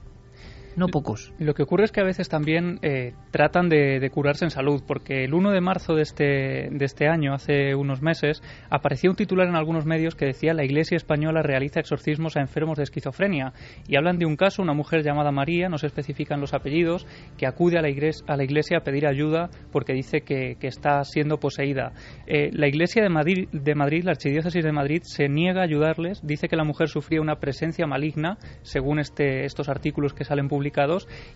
No pocos. Lo que ocurre es que a veces también eh, tratan de, curarse en salud, porque el 1 de marzo de este, de este año, hace unos meses, aparecía un titular en algunos medios que decía la Iglesia española realiza exorcismos a enfermos de esquizofrenia. Y hablan de un caso, una mujer llamada María, no se especifican los apellidos, que acude a la iglesia a, pedir ayuda porque dice que, está siendo poseída. Eh, la Iglesia de Madrid, de Madrid, la Archidiócesis de Madrid, se niega a ayudarles, dice que la mujer sufría una presencia maligna, según este, estos artículos que salen publicados,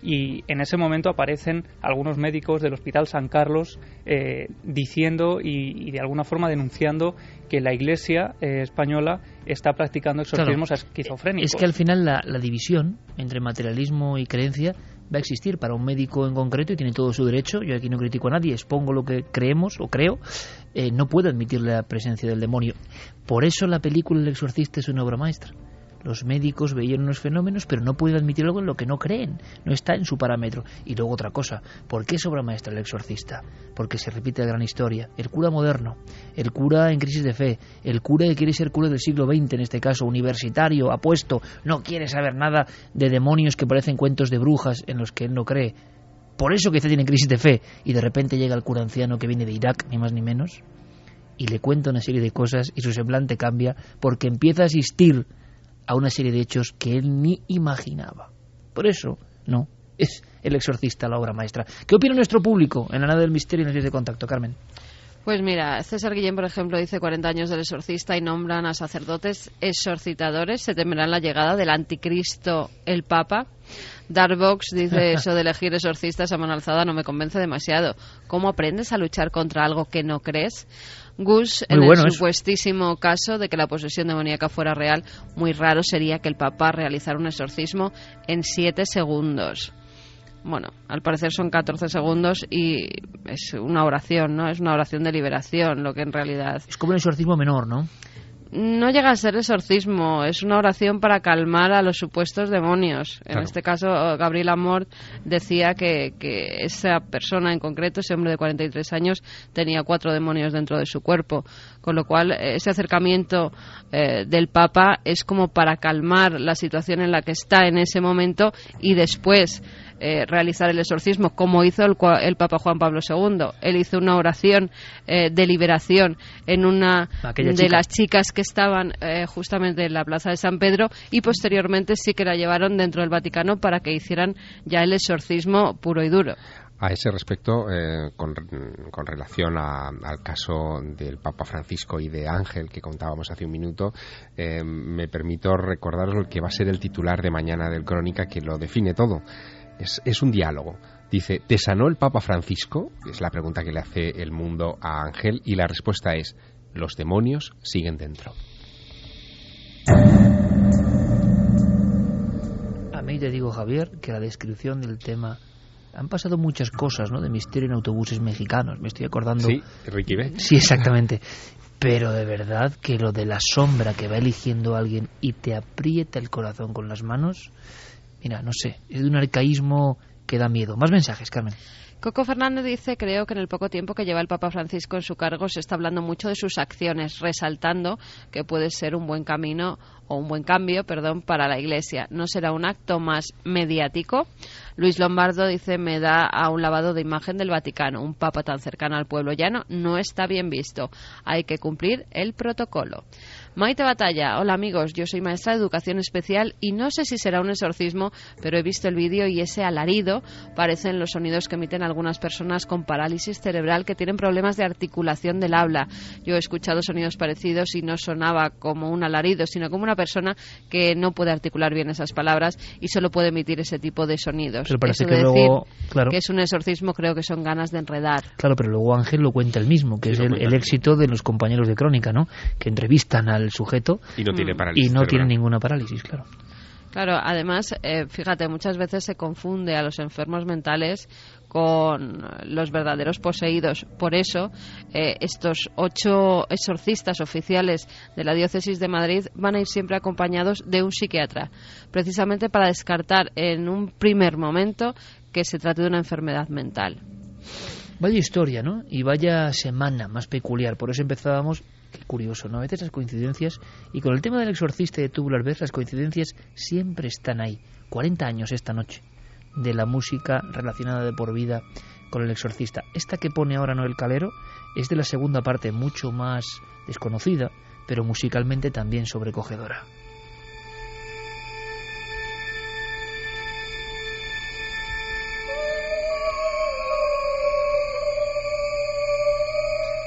y en ese momento aparecen algunos médicos del Hospital San Carlos eh, diciendo y, y, de alguna forma denunciando que la Iglesia eh, española está practicando exorcismos claro, esquizofrénicos. Es que al final la, la división entre materialismo y creencia va a existir para un médico en concreto y tiene todo su derecho. Yo aquí no critico a nadie, expongo lo que creemos o creo. Eh, no puedo admitir la presencia del demonio. Por eso la película El Exorcista es una obra maestra. Los médicos veían unos fenómenos, pero no pueden admitir algo en lo que no creen. No está en su parámetro. Y luego otra cosa. ¿Por qué es obra maestra el exorcista? Porque se repite la gran historia. El cura moderno, el cura en crisis de fe, el cura que quiere ser cura del siglo XX, en este caso, universitario, apuesto, no quiere saber nada de demonios que parecen cuentos de brujas en los que él no cree. Por eso quizá tiene crisis de fe. Y de repente llega el cura anciano que viene de Irak, ni más ni menos, y le cuenta una serie de cosas y su semblante cambia porque empieza a asistir a una serie de hechos que él ni imaginaba. Por eso, no, es El Exorcista la obra maestra. ¿Qué opina nuestro público en la nada del misterio y en el de contacto, Carmen? Pues mira, César Guillén, por ejemplo, dice 40 años del exorcista y nombran a sacerdotes exorcitadores. Se temerán la llegada del anticristo, el Papa. Darbox dice eso de elegir exorcistas a mano alzada no me convence demasiado. ¿Cómo aprendes a luchar contra algo que no crees? Gus, Muy en bueno el eso. supuestísimo caso de que la posesión demoníaca fuera real, muy raro sería que el Papa realizara un exorcismo en siete segundos. Bueno, al parecer son 14 segundos y es una oración, ¿no? Es una oración de liberación, lo que en realidad Es como un exorcismo menor, ¿no? No llega a ser exorcismo, es una oración para calmar a los supuestos demonios. En Claro. este caso, Gabriel Amort decía que, que esa persona en concreto, ese hombre de 43 años, tenía cuatro demonios dentro de su cuerpo. Con lo cual, ese acercamiento eh, del Papa es como para calmar la situación en la que está en ese momento y después eh, realizar el exorcismo, como hizo el, cua- el Papa Juan Pablo II. Él hizo una oración eh, de liberación en una Aquella de chica. las chicas que estaban eh, justamente en la plaza de San Pedro y posteriormente sí que la llevaron dentro del Vaticano para que hicieran ya el exorcismo puro y duro. A ese respecto, eh, con, con relación a- al caso del Papa Francisco y de Ángel que contábamos hace un minuto, eh, me permito recordaros lo que va a ser el titular de mañana del Crónica que lo define todo. Es, es un diálogo. Dice, ¿te sanó el Papa Francisco? Es la pregunta que le hace el mundo a Ángel y la respuesta es, los demonios siguen dentro. A mí te digo, Javier, que la descripción del tema... Han pasado muchas cosas, ¿no? De misterio en autobuses mexicanos. Me estoy acordando... Sí, Ricky. Sí, exactamente. Pero de verdad que lo de la sombra que va eligiendo alguien y te aprieta el corazón con las manos, mira, no sé, es de un arcaísmo que da miedo. Más mensajes, Carmen. Coco Fernández dice, creo que en el poco tiempo que lleva el Papa Francisco en su cargo se está hablando mucho de sus acciones, resaltando que puede ser un buen camino o un buen cambio, perdón, para la Iglesia. ¿No será un acto más mediático? Luis Lombardo dice, me da a un lavado de imagen del Vaticano. Un papa tan cercano al pueblo llano no está bien visto. Hay que cumplir el protocolo. Maite Batalla, hola amigos, yo soy maestra de educación especial y no sé si será un exorcismo, pero he visto el vídeo y ese alarido parecen los sonidos que emiten algunas personas con parálisis cerebral que tienen problemas de articulación del habla. Yo he escuchado sonidos parecidos y no sonaba como un alarido, sino como una persona que no puede articular bien esas palabras y solo puede emitir ese tipo de sonidos. Pero parece Eso que de luego- decir claro. que es un exorcismo creo que son ganas de enredar. Claro, pero luego Ángel lo cuenta él mismo, que Sí, es el, el éxito de los compañeros de crónica, ¿no? Que entrevistan al sujeto Y no tiene Mm. parálisis y no tiene ninguna parálisis, claro. Claro, además, eh, fíjate, muchas veces se confunde a los enfermos mentales con los verdaderos poseídos. Por eso, eh, estos ocho exorcistas oficiales de la diócesis de Madrid van a ir siempre acompañados de un psiquiatra, precisamente para descartar en un primer momento que se trate de una enfermedad mental. Vaya historia, ¿no? Y vaya semana más peculiar. Por eso empezábamos, curioso, ¿no? A veces las coincidencias, y con el tema del exorcista de Tubular Bells, las coincidencias siempre están ahí. 40 años esta noche. de la música relacionada de por vida con el exorcista. Esta que pone ahora Noel Calero es de la segunda parte, mucho más desconocida, pero musicalmente también sobrecogedora.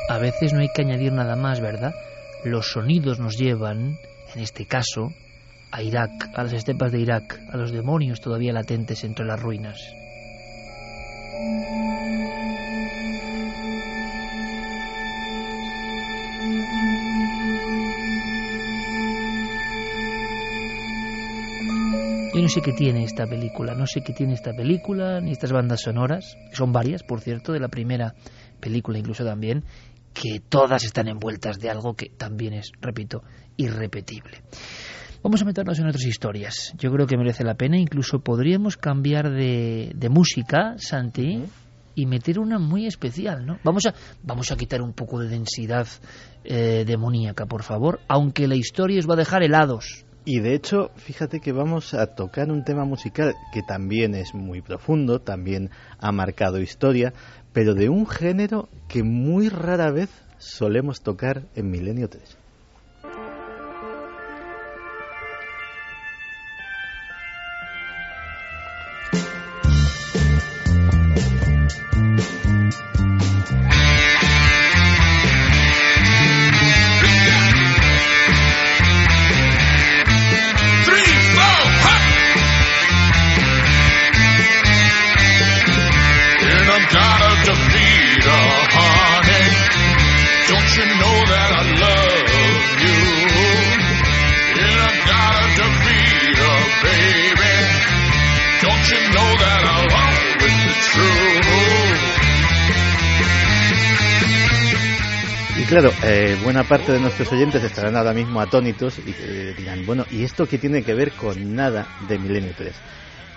A veces no hay que añadir nada más, ¿verdad? Los sonidos nos llevan, en este caso, a Irak, a las estepas de Irak, a los demonios todavía latentes entre las ruinas. Yo no sé qué tiene esta película, no sé qué tiene esta película, ni estas bandas sonoras, son varias, por cierto, de la primera película incluso también, que todas están envueltas de algo que también es, repito, irrepetible. Vamos a meternos en otras historias. Yo creo que merece la pena. Incluso podríamos cambiar de, música, Santi, y meter una muy especial, ¿no? Vamos a, vamos a quitar un poco de densidad eh, demoníaca, por favor, aunque la historia os va a dejar helados. Y de hecho, fíjate que vamos a tocar un tema musical que también es muy profundo, también ha marcado historia, pero de un género que muy rara vez solemos tocar en Milenio 3. Buena parte de nuestros oyentes estarán ahora mismo atónitos y eh, dirán, bueno, ¿y esto qué tiene que ver con nada de Milenio 3?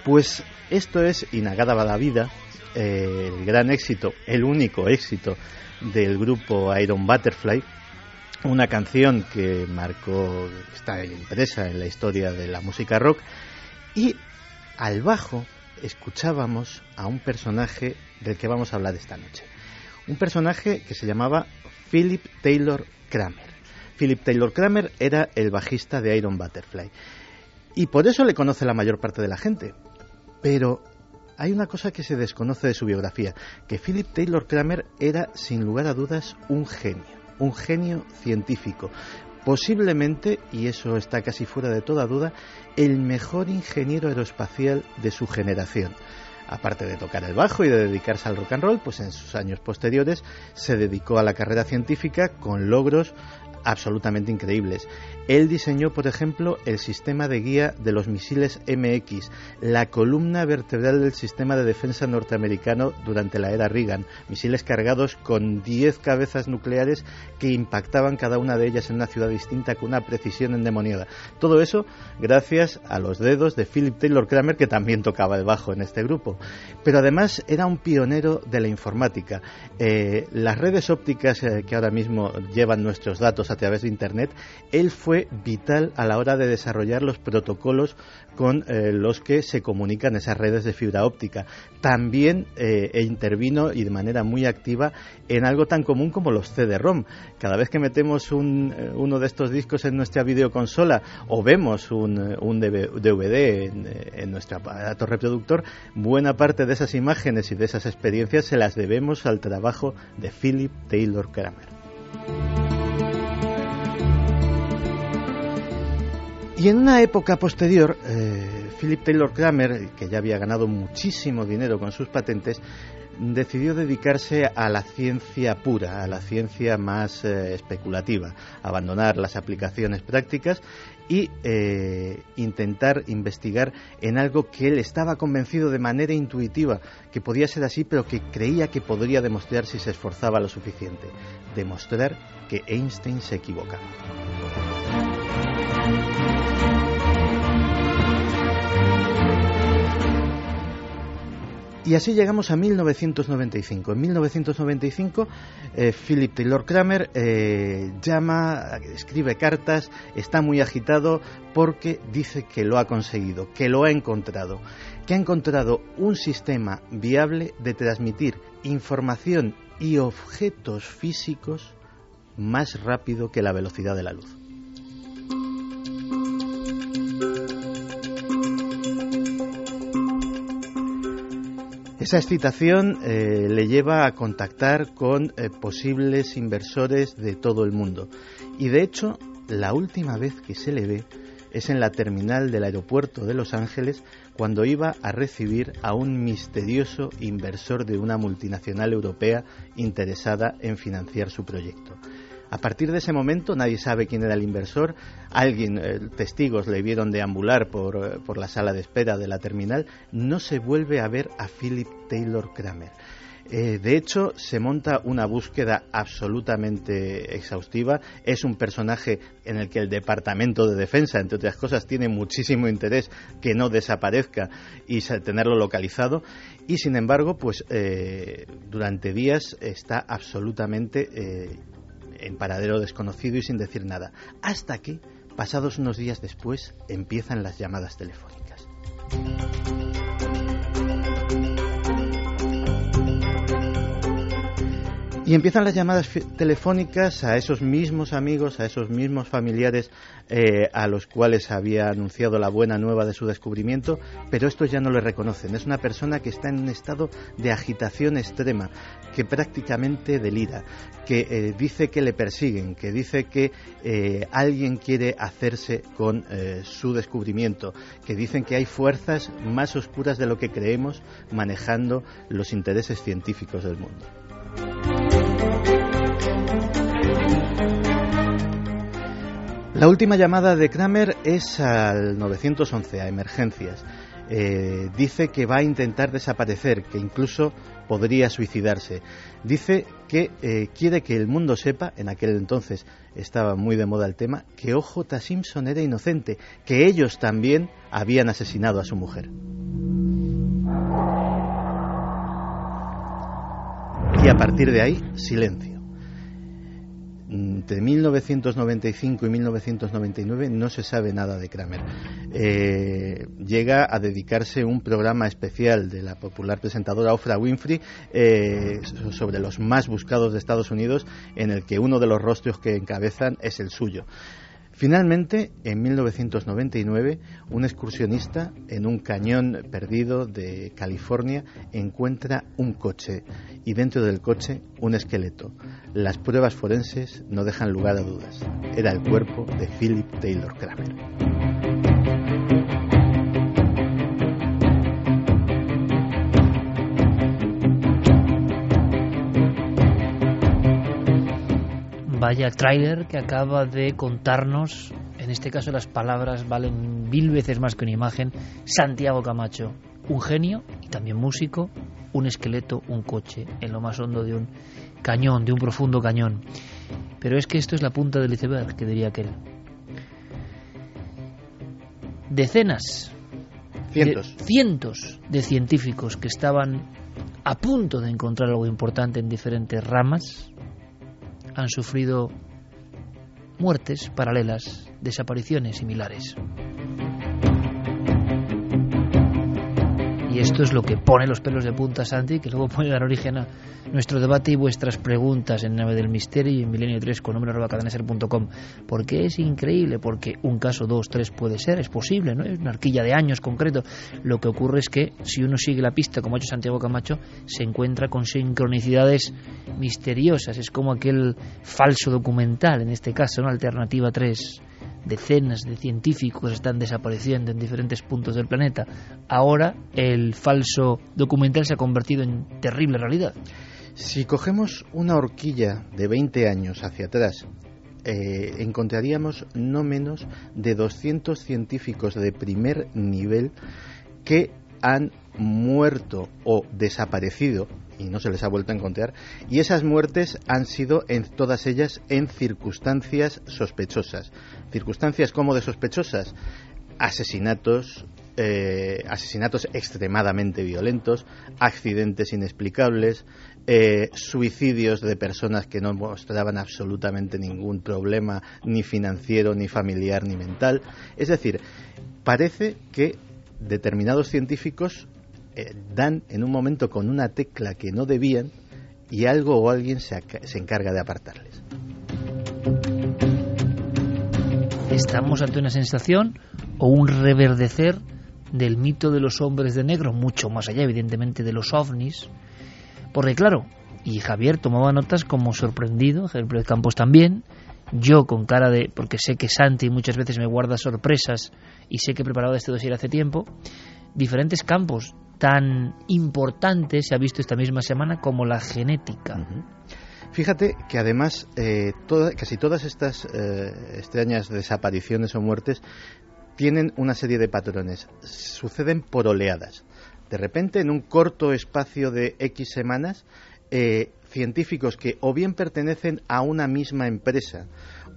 Pues esto es Inagada va la vida, eh, el gran éxito, el único éxito del grupo Iron Butterfly, una canción que marcó, está impresa en la historia de la música rock, y al bajo escuchábamos a un personaje del que vamos a hablar esta noche. Un personaje que se llamaba Philip Taylor Kramer. Philip Taylor Kramer era el bajista de Iron Butterfly. Y por eso le conoce la mayor parte de la gente. Pero hay una cosa que se desconoce de su biografía, que Philip Taylor Kramer era, sin lugar a dudas, un genio, un genio científico. Posiblemente, y eso está casi fuera de toda duda, el mejor ingeniero aeroespacial de su generación aparte de tocar el bajo y de dedicarse al rock and roll, pues en sus años posteriores se dedicó a la carrera científica con logros absolutamente increíbles. Él diseñó, por ejemplo, el sistema de guía de los misiles MX, la columna vertebral del sistema de defensa norteamericano durante la era Reagan, misiles cargados con 10 cabezas nucleares que impactaban cada una de ellas en una ciudad distinta con una precisión endemoniada. Todo eso gracias a los dedos de Philip Taylor Kramer, que también tocaba el bajo en este grupo. Pero además era un pionero de la informática. Eh, las redes ópticas eh, que ahora mismo llevan nuestros datos a través de Internet, él fue vital a la hora de desarrollar los protocolos con eh, los que se comunican esas redes de fibra óptica. También eh, e intervino y de manera muy activa en algo tan común como los CD-ROM. Cada vez que metemos eh, uno de estos discos en nuestra videoconsola o vemos un, DVD en, en nuestro aparato reproductor, buena parte de esas imágenes y de esas experiencias se las debemos al trabajo de Philip Taylor Kramer. Y en una época posterior, eh, Philip Taylor Kramer, que ya había ganado muchísimo dinero con sus patentes, decidió dedicarse a la ciencia pura, a la ciencia más eh, especulativa, abandonar las aplicaciones prácticas y eh, intentar investigar en algo que él estaba convencido de manera intuitiva que podía ser así, pero que creía que podría demostrar si se esforzaba lo suficiente, demostrar que Einstein se equivocaba. Y así llegamos a 1995. En 1995, eh, Philip Taylor Kramer eh, llama, escribe cartas, está muy agitado porque dice que lo ha conseguido, que lo ha encontrado, que ha encontrado un sistema viable de transmitir información y objetos físicos más rápido que la velocidad de la luz. Esa excitación eh, le lleva a contactar con eh, posibles inversores de todo el mundo. Y de hecho, la última vez que se le ve es en la terminal del aeropuerto de Los Ángeles cuando iba a recibir a un misterioso inversor de una multinacional europea interesada en financiar su proyecto. A partir de ese momento nadie sabe quién era el inversor. Alguien, eh, testigos le vieron deambular por, eh, por la sala de espera de la terminal. No se vuelve a ver a Philip Taylor Kramer. Eh, de hecho, se monta una búsqueda absolutamente exhaustiva. Es un personaje en el que el Departamento de Defensa, entre otras cosas, tiene muchísimo interés que no desaparezca y tenerlo localizado. Y sin embargo, pues durante días está absolutamente en paradero desconocido y sin decir nada, hasta que, pasados unos días después, empiezan las llamadas telefónicas. Y empiezan las llamadas telefónicas a esos mismos amigos, a esos mismos familiares eh, a los cuales había anunciado la buena nueva de su descubrimiento, pero estos ya no le reconocen. Es una persona que está en un estado de agitación extrema, que prácticamente delira, que eh, dice que le persiguen, que dice que eh, alguien quiere hacerse con su descubrimiento, que dicen que hay fuerzas más oscuras de lo que creemos manejando los intereses científicos del mundo. La última llamada de Kramer es al 911, a emergencias. Eh, dice que va a intentar desaparecer, que incluso podría suicidarse. Dice que eh, quiere que el mundo sepa, en aquel entonces estaba muy de moda el tema, que OJ Simpson era inocente, que ellos también habían asesinado a su mujer. Y a partir de ahí, silencio. Entre 1995 y 1999 no se sabe nada de Kramer. Eh, llega a dedicarse un programa especial de la popular presentadora Oprah Winfrey eh, sobre los más buscados de Estados Unidos, en el que uno de los rostros que encabezan es el suyo. Finalmente, en 1999, un excursionista en un cañón perdido de California encuentra un coche y dentro del coche un esqueleto. Las pruebas forenses no dejan lugar a dudas. Era el cuerpo de Philip Taylor Kramer. Vaya tráiler que acaba de contarnos, en este caso las palabras valen mil veces más que una imagen, Santiago Camacho, un genio y también músico, un esqueleto, un coche, en lo más hondo de un cañón, de un profundo cañón. Pero es que esto es la punta del iceberg, que diría aquel. Decenas, cientos, de, cientos de científicos que estaban a punto de encontrar algo importante en diferentes ramas, han sufrido muertes paralelas, desapariciones similares. Y esto es lo que pone los pelos de punta Santi, que luego puede dar origen a nuestro debate y vuestras preguntas en Nave del Misterio y en Milenio 3 con número cadenaser.com. Porque es increíble, porque un caso, dos, tres puede ser, es posible, ¿no? Es una arquilla de años concreto. Lo que ocurre es que si uno sigue la pista, como ha hecho Santiago Camacho, se encuentra con sincronicidades misteriosas. Es como aquel falso documental, en este caso, ¿no? Alternativa 3 decenas de científicos están desapareciendo en diferentes puntos del planeta. Ahora el falso documental se ha convertido en terrible realidad. Si cogemos una horquilla de 20 años hacia atrás, eh, encontraríamos no menos de 200 científicos de primer nivel que han muerto o desaparecido y no se les ha vuelto a encontrar. Y esas muertes han sido en todas ellas en circunstancias sospechosas. Circunstancias como de sospechosas. Asesinatos eh, asesinatos extremadamente violentos, accidentes inexplicables, eh, suicidios de personas que no mostraban absolutamente ningún problema, ni financiero, ni familiar, ni mental. Es decir, parece que determinados científicos eh, dan en un momento con una tecla que no debían y algo o alguien se, se encarga de apartarles. Estamos ante una sensación o un reverdecer del mito de los hombres de negro, mucho más allá evidentemente de los ovnis, porque claro, y Javier tomaba notas como sorprendido, de Campos también, yo con cara de, porque sé que Santi muchas veces me guarda sorpresas y sé que he preparado este dossier hace tiempo, diferentes campos tan importantes se ha visto esta misma semana como la genética. Fíjate que además eh, casi todas estas eh, extrañas desapariciones o muertes tienen una serie de patrones. Suceden por oleadas. De repente, en un corto espacio de X semanas, eh, científicos que o bien pertenecen a una misma empresa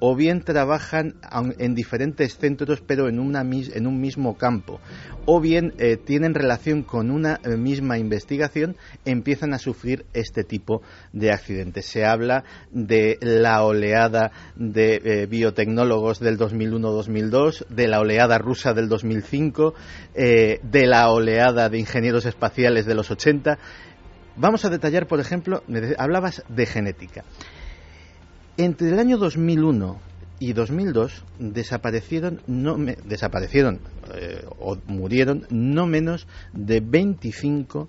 o bien trabajan en diferentes centros pero en, una, en un mismo campo, o bien eh, tienen relación con una eh, misma investigación, empiezan a sufrir este tipo de accidentes. Se habla de la oleada de eh, biotecnólogos del 2001-2002, de la oleada rusa del 2005, de la oleada de ingenieros espaciales de los 80. Vamos a detallar, por ejemplo, hablabas de genética. Entre el año 2001 y 2002 desaparecieron, no desaparecieron eh, o murieron no menos de 25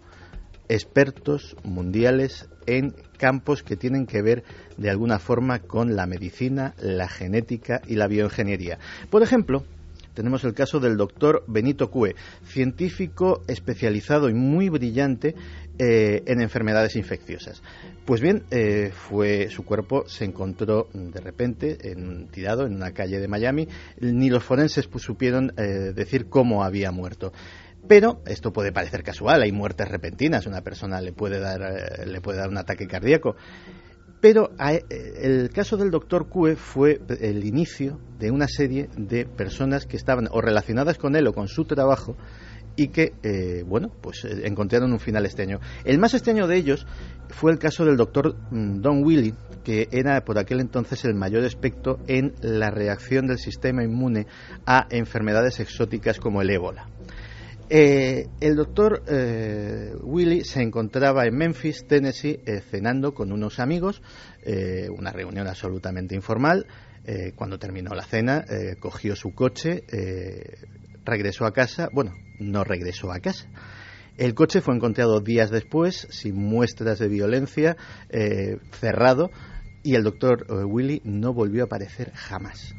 expertos mundiales en campos que tienen que ver de alguna forma con la medicina, la genética y la bioingeniería. Por ejemplo, tenemos el caso del doctor Benito Cue, científico especializado y muy brillante eh, en enfermedades infecciosas. Pues bien, eh, fue su cuerpo se encontró de repente en, tirado en una calle de Miami. Ni los forenses supieron eh, decir cómo había muerto. Pero esto puede parecer casual, hay muertes repentinas, una persona le puede dar, le puede dar un ataque cardíaco. Pero el caso del doctor Cue fue el inicio de una serie de personas que estaban o relacionadas con él o con su trabajo y que, eh, bueno, pues eh, encontraron un final extraño. El más extraño de ellos fue el caso del doctor mm, Don Willy, que era por aquel entonces el mayor experto en la reacción del sistema inmune a enfermedades exóticas como el ébola. Eh, el doctor Willy se encontraba en Memphis, Tennessee, cenando con unos amigos, una reunión absolutamente informal. cuando terminó la cena, cogió su coche, regresó a casa, bueno, no regresó a casa. El coche fue encontrado días después, sin muestras de violencia, eh, cerrado, y el doctor eh, Willy no volvió a aparecer jamás.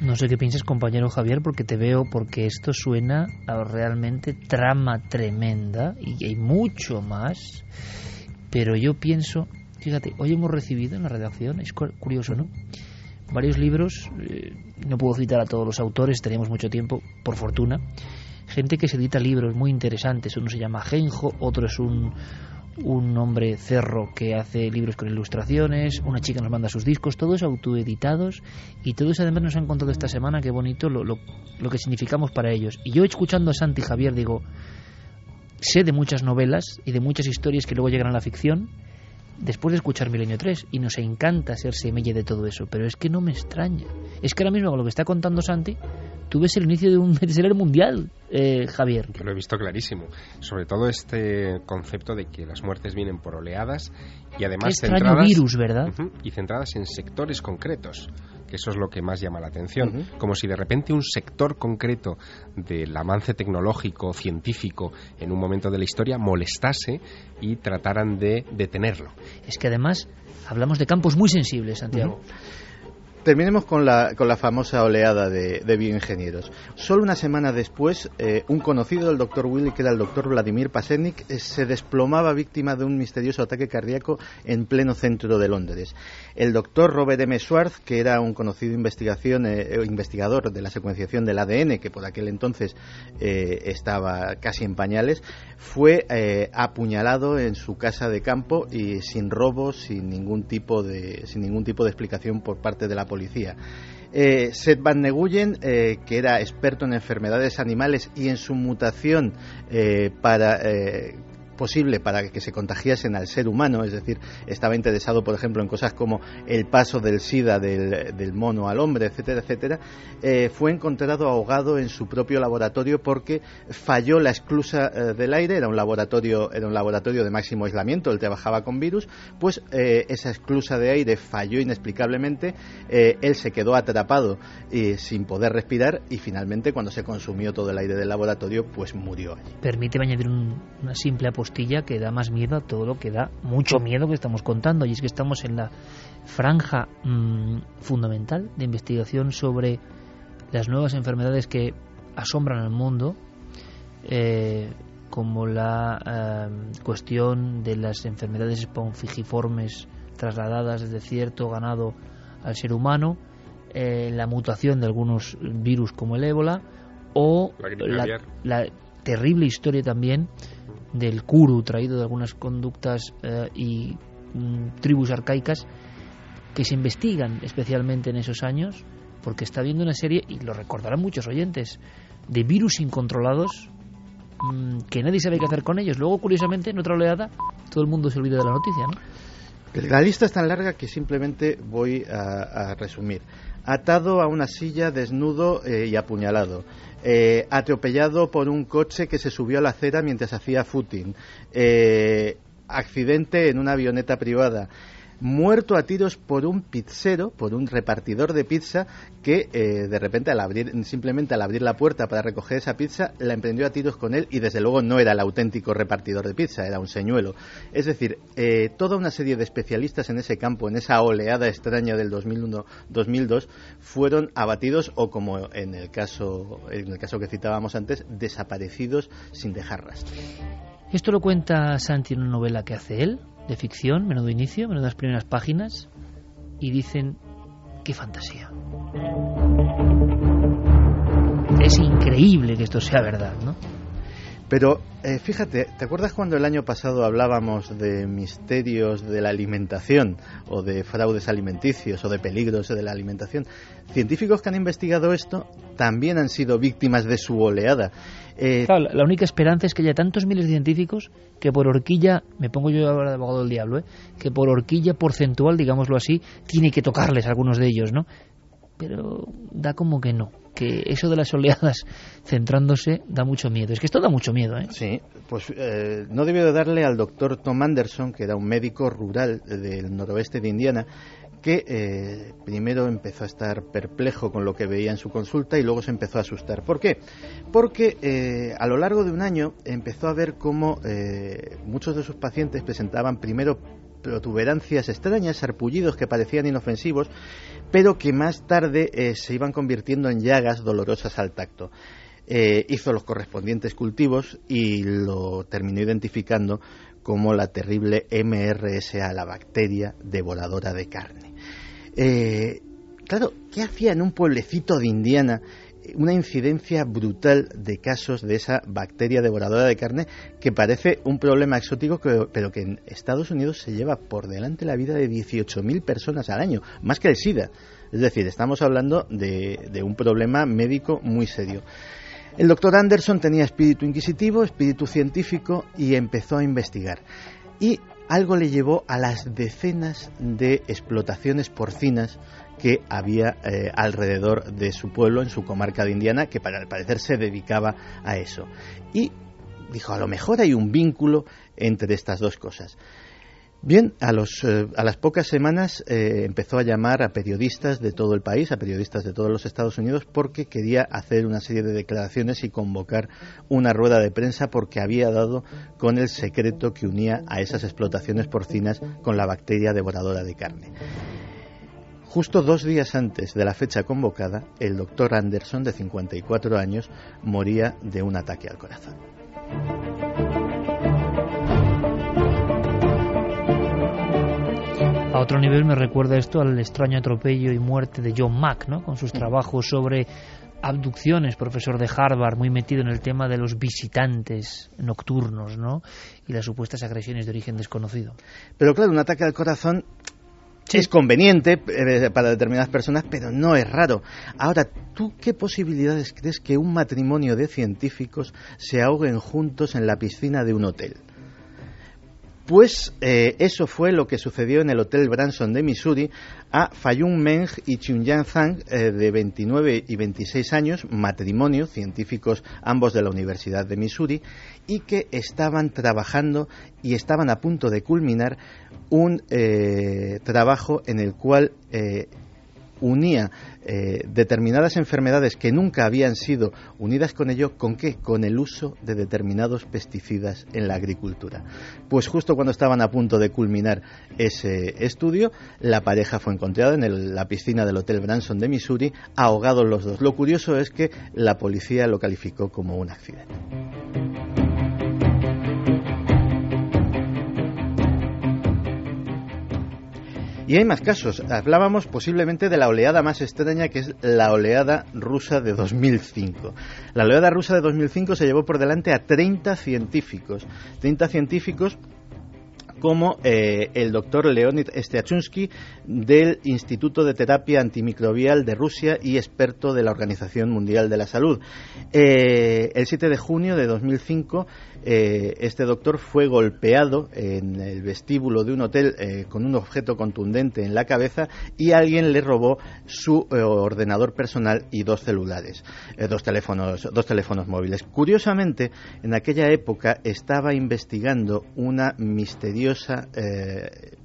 No sé qué piensas, compañero Javier, porque te veo, porque esto suena a realmente trama tremenda y hay mucho más. Pero yo pienso, fíjate, hoy hemos recibido en la redacción, es curioso, ¿no? Varios libros, eh, no puedo citar a todos los autores, tenemos mucho tiempo, por fortuna, gente que se edita libros muy interesantes, uno se llama Genjo, otro es un, un hombre cerro que hace libros con ilustraciones, una chica nos manda sus discos, todos autoeditados y todos además nos han contado esta semana qué bonito lo, lo, lo que significamos para ellos. Y yo escuchando a Santi Javier digo, sé de muchas novelas y de muchas historias que luego llegan a la ficción, después de escuchar Milenio 3 y nos encanta ser semilla de todo eso, pero es que no me extraña. Es que ahora mismo con lo que está contando Santi, tú ves el inicio de un bestseller mundial, eh, Javier. Yo lo he visto clarísimo. Sobre todo este concepto de que las muertes vienen por oleadas y además centradas, virus, ¿verdad? y centradas en sectores concretos que eso es lo que más llama la atención, como si de repente un sector concreto del avance tecnológico, científico, en un momento de la historia molestase y trataran de detenerlo. Es que además hablamos de campos muy sensibles, Santiago. Terminemos con la, con la famosa oleada de, bioingenieros. Solo una semana después, eh, un conocido del doctor Willy, que era el doctor Vladimir Pasenik, eh, se desplomaba víctima de un misterioso ataque cardíaco en pleno centro de Londres. El doctor Robert M. Schwartz, que era un conocido investigación, eh, investigador de la secuenciación del ADN, que por aquel entonces estaba casi en pañales, fue apuñalado en su casa de campo y sin robos, sin ningún tipo de, sin ningún tipo de explicación por parte de la policía. Eh, Seth Van Neguyen, eh, que era experto en enfermedades animales y en su mutación eh, para eh, posible para que se contagiasen al ser humano, es decir, estaba interesado, por ejemplo, en cosas como el paso del SIDA del, del mono al hombre, etcétera, etcétera, eh, fue encontrado ahogado en su propio laboratorio porque falló la esclusa eh, del aire, era un laboratorio, era un laboratorio de máximo aislamiento, él trabajaba con virus, pues eh, esa esclusa de aire falló inexplicablemente, eh, él se quedó atrapado sin poder respirar y finalmente cuando se consumió todo el aire del laboratorio, pues murió allí. Permíteme añadir un- una simple que da más miedo a todo lo que da mucho miedo que estamos contando. Y es que estamos en la franja mm, fundamental de investigación sobre las nuevas enfermedades que asombran al mundo, eh, como la eh, cuestión de las enfermedades espongiformes trasladadas desde cierto ganado al ser humano, eh, la mutación de algunos virus como el ébola o la terrible historia también del kuru traído de algunas conductas eh, y mm, tribus arcaicas que se investigan especialmente en esos años porque está habiendo una serie, y lo recordarán muchos oyentes, de virus incontrolados mm, que nadie sabe qué hacer con ellos. Luego, curiosamente, en otra oleada, todo el mundo se olvida de la noticia, ¿no? La lista es tan larga que simplemente voy a resumir. Atado a una silla, desnudo eh, y apuñalado. Eh, atropellado por un coche que se subió a la acera mientras hacía footing. Eh, accidente en una avioneta privada. Muerto a tiros por un pizzero, por un repartidor de pizza que eh, de repente al abrir, simplemente al abrir la puerta para recoger esa pizza, la emprendió a tiros con él y desde luego no era el auténtico repartidor de pizza, era un señuelo. Es decir, eh, toda una serie de especialistas en ese campo, en esa oleada extraña del 2001-2002, fueron abatidos o como en el caso, en el caso que citábamos antes, desaparecidos sin dejar rastro. Esto lo cuenta Santi en una novela que hace él, de ficción, menudo inicio, menudas primeras páginas, y dicen, qué fantasía. Es increíble que esto sea verdad, ¿no? Pero eh, fíjate, ¿te acuerdas cuando el año pasado hablábamos de misterios de la alimentación o de fraudes alimenticios o de peligros de la alimentación? Científicos que han investigado esto también han sido víctimas de su oleada. Eh, Claro, la- única esperanza es que haya tantos miles de científicos que por horquilla, me pongo yo ahora de abogado del diablo, ¿eh? que por horquilla porcentual, digámoslo así, tiene que tocarles algunos de ellos, ¿no? Pero da como que no, que eso de las oleadas centrándose da mucho miedo. Es que esto da mucho miedo, ¿eh? Sí, pues eh, no debió de darle al doctor Tom Anderson, que era un médico rural del noroeste de Indiana, que eh, primero empezó a estar perplejo con lo que veía en su consulta y luego se empezó a asustar. ¿Por qué? Porque eh, a lo largo de un año empezó a ver cómo eh, muchos de sus pacientes presentaban primero protuberancias extrañas, sarpullidos que parecían inofensivos, pero que más tarde eh, se iban convirtiendo en llagas dolorosas al tacto. Eh, hizo los correspondientes cultivos y lo terminó identificando como la terrible MRSA, la bacteria devoradora de carne. Eh, claro, ¿qué hacía en un pueblecito de Indiana una incidencia brutal de casos de esa bacteria devoradora de carne que parece un problema exótico, pero que en Estados Unidos se lleva por delante la vida de 18.000 personas al año, más que el SIDA. Es decir, estamos hablando de, de un problema médico muy serio. El doctor Anderson tenía espíritu inquisitivo, espíritu científico y empezó a investigar. Y algo le llevó a las decenas de explotaciones porcinas que había eh, alrededor de su pueblo, en su comarca de Indiana, que para al parecer se dedicaba a eso. Y dijo, a lo mejor hay un vínculo entre estas dos cosas. Bien, a, los, eh, a las pocas semanas eh, empezó a llamar a periodistas de todo el país, a periodistas de todos los Estados Unidos, porque quería hacer una serie de declaraciones y convocar una rueda de prensa porque había dado con el secreto que unía a esas explotaciones porcinas con la bacteria devoradora de carne. Justo dos días antes de la fecha convocada, el doctor Anderson, de 54 años, moría de un ataque al corazón. A otro nivel me recuerda esto al extraño atropello y muerte de John Mack, ¿no? Con sus trabajos sobre abducciones, profesor de Harvard, muy metido en el tema de los visitantes nocturnos, ¿no? Y las supuestas agresiones de origen desconocido. Pero claro, un ataque al corazón Es conveniente eh, para determinadas personas, pero no es raro. Ahora, ¿tú qué posibilidades crees que un matrimonio de científicos se ahoguen juntos en la piscina de un hotel? Pues eh, eso fue lo que sucedió en el Hotel Branson de Missouri a Fayun Meng y Chunyan Zhang, eh, de 29 y 26 años, matrimonio, científicos ambos de la Universidad de Missouri, y que estaban trabajando y estaban a punto de culminar un eh, trabajo en el cual unía eh, determinadas enfermedades que nunca habían sido unidas con ello, ¿con qué? Con el uso de determinados pesticidas en la agricultura. Pues justo cuando estaban a punto de culminar ese estudio, la pareja fue encontrada en la piscina del Hotel Branson de Missouri, ahogados los dos. Lo curioso es que la policía lo calificó como un accidente. Y hay más casos. Hablábamos posiblemente de la oleada más extraña, que es la oleada rusa de 2005. La oleada rusa de 2005 se llevó por delante a 30 científicos. 30 científicos como eh, el doctor Leonid Stiachunsky del Instituto de Terapia Antimicrobial de Rusia y experto de la Organización Mundial de la Salud. Eh, el 7 de junio de 2005 eh, este doctor fue golpeado en el vestíbulo de un hotel con un objeto contundente en la cabeza y alguien le robó su ordenador personal y dos celulares, dos teléfonos móviles. Curiosamente, en aquella época estaba investigando una misteriosa eh,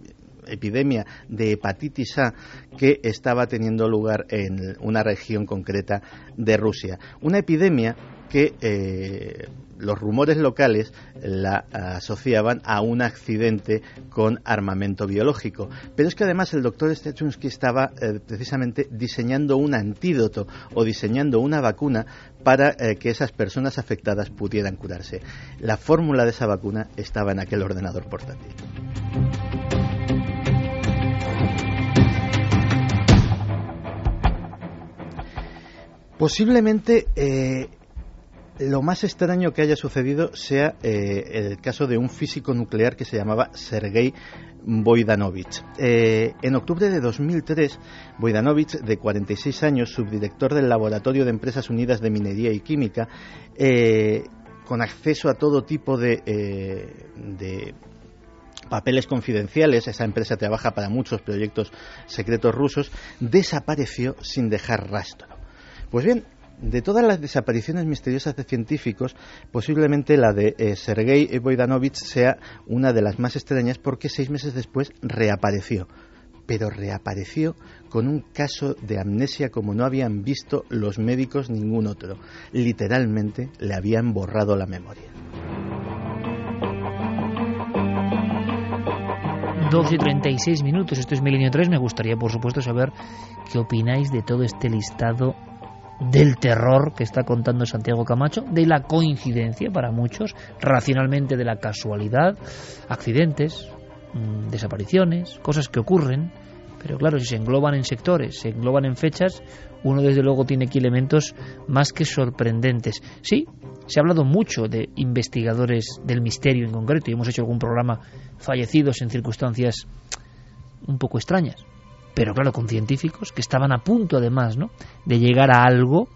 epidemia de hepatitis A que estaba teniendo lugar en una región concreta de Rusia. Una epidemia que eh, los rumores locales la asociaban a un accidente con armamento biológico. Pero es que además el doctor Stechunsky estaba eh, precisamente diseñando un antídoto o diseñando una vacuna para eh, que esas personas afectadas pudieran curarse. La fórmula de esa vacuna estaba en aquel ordenador portátil. Posiblemente eh, lo más extraño que haya sucedido sea eh, el caso de un físico nuclear que se llamaba Sergei Boidanovich. Eh, en octubre de 2003, Boidanovich, de 46 años, subdirector del Laboratorio de Empresas Unidas de Minería y Química, eh, con acceso a todo tipo de, de papeles confidenciales, esa empresa trabaja para muchos proyectos secretos rusos, desapareció sin dejar rastro. Pues bien, de todas las desapariciones misteriosas de científicos, posiblemente la de eh, Sergei Boidanovich sea una de las más extrañas porque seis meses después reapareció. Pero reapareció con un caso de amnesia como no habían visto los médicos ningún otro. Literalmente le habían borrado la memoria. 12 y 36 minutos, esto es Milenio 3. Me gustaría, por supuesto, saber qué opináis de todo este listado del terror que está contando Santiago Camacho, de la coincidencia para muchos, racionalmente de la casualidad, accidentes, mm, desapariciones, cosas que ocurren, pero claro, si se engloban en sectores, se engloban en fechas, uno desde luego tiene aquí elementos más que sorprendentes. Sí, se ha hablado mucho de investigadores del misterio en concreto y hemos hecho algún programa fallecidos en circunstancias un poco extrañas pero claro, con científicos que estaban a punto además ¿no? de llegar a algo.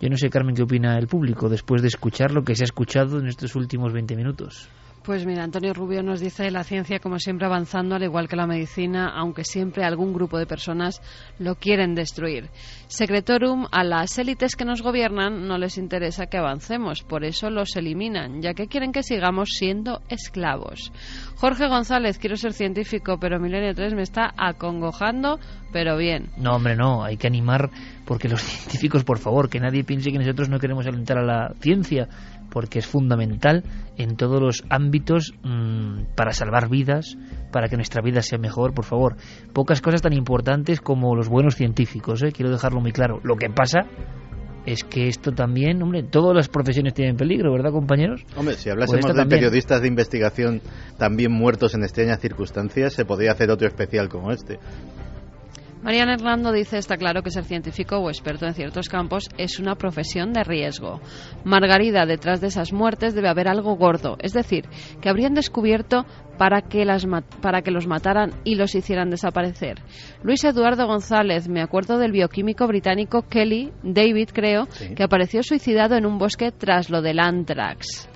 Yo no sé, Carmen, qué opina el público después de escuchar lo que se ha escuchado en estos últimos 20 minutos. Pues mira, Antonio Rubio nos dice la ciencia como siempre avanzando, al igual que la medicina, aunque siempre algún grupo de personas lo quieren destruir. Secretorum, a las élites que nos gobiernan no les interesa que avancemos, por eso los eliminan, ya que quieren que sigamos siendo esclavos. Jorge González, quiero ser científico, pero Milenio 3 me está acongojando, pero bien. No, hombre, no, hay que animar porque los científicos, por favor, que nadie piense que nosotros no queremos alentar a la ciencia porque es fundamental en todos los ámbitos mm, para salvar vidas, para que nuestra vida sea mejor, por favor. Pocas cosas tan importantes como los buenos científicos, ¿eh? quiero dejarlo muy claro. Lo que pasa es que esto también, hombre, todas las profesiones tienen peligro, ¿verdad, compañeros? Hombre, si hablásemos pues de periodistas de investigación también muertos en extrañas circunstancias, se podría hacer otro especial como este. Mariana Hernando dice, está claro que ser científico o experto en ciertos campos es una profesión de riesgo. Margarida, detrás de esas muertes debe haber algo gordo, es decir, que habrían descubierto para que, las para que los mataran y los hicieran desaparecer. Luis Eduardo González, me acuerdo del bioquímico británico Kelly, David creo, que apareció suicidado en un bosque tras lo del anthrax.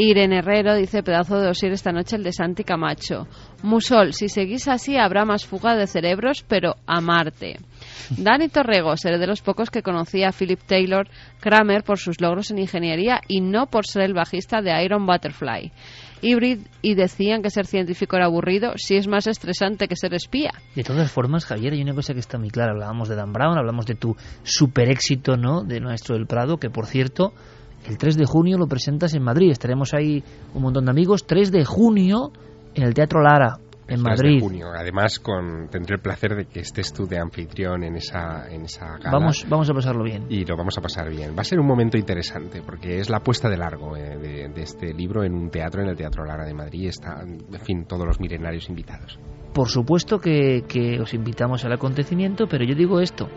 Irene Herrero dice pedazo de osir esta noche el de Santi Camacho. Musol, si seguís así habrá más fuga de cerebros, pero a Marte. Dani Torrego, seré de los pocos que conocía a Philip Taylor Kramer por sus logros en ingeniería y no por ser el bajista de Iron Butterfly. Hybrid y decían que ser científico era aburrido, si es más estresante que ser espía. De todas formas, Javier, hay una cosa que está muy clara. Hablábamos de Dan Brown, hablamos de tu super éxito, ¿no? De Nuestro del Prado, que por cierto, el 3 de junio lo presentas en Madrid. Estaremos ahí un montón de amigos. 3 de junio en el Teatro Lara, en Madrid. De junio. Además, con, tendré el placer de que estés tú de anfitrión en esa, en esa gala. Vamos, vamos a pasarlo bien. Y lo vamos a pasar bien. Va a ser un momento interesante porque es la puesta de largo eh, de, este libro en un teatro, en el Teatro Lara de Madrid. Están, en fin, todos los milenarios invitados. Por supuesto que, que os invitamos al acontecimiento, pero yo digo esto.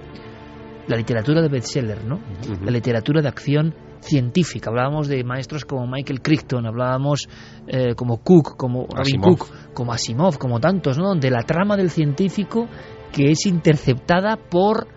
La literatura de bestseller, ¿no? La literatura de acción científica. Hablábamos de maestros como Michael Crichton, hablábamos eh, como Cook, como Robin Cook, como Asimov, como tantos, ¿no? Donde la trama del científico que es interceptada por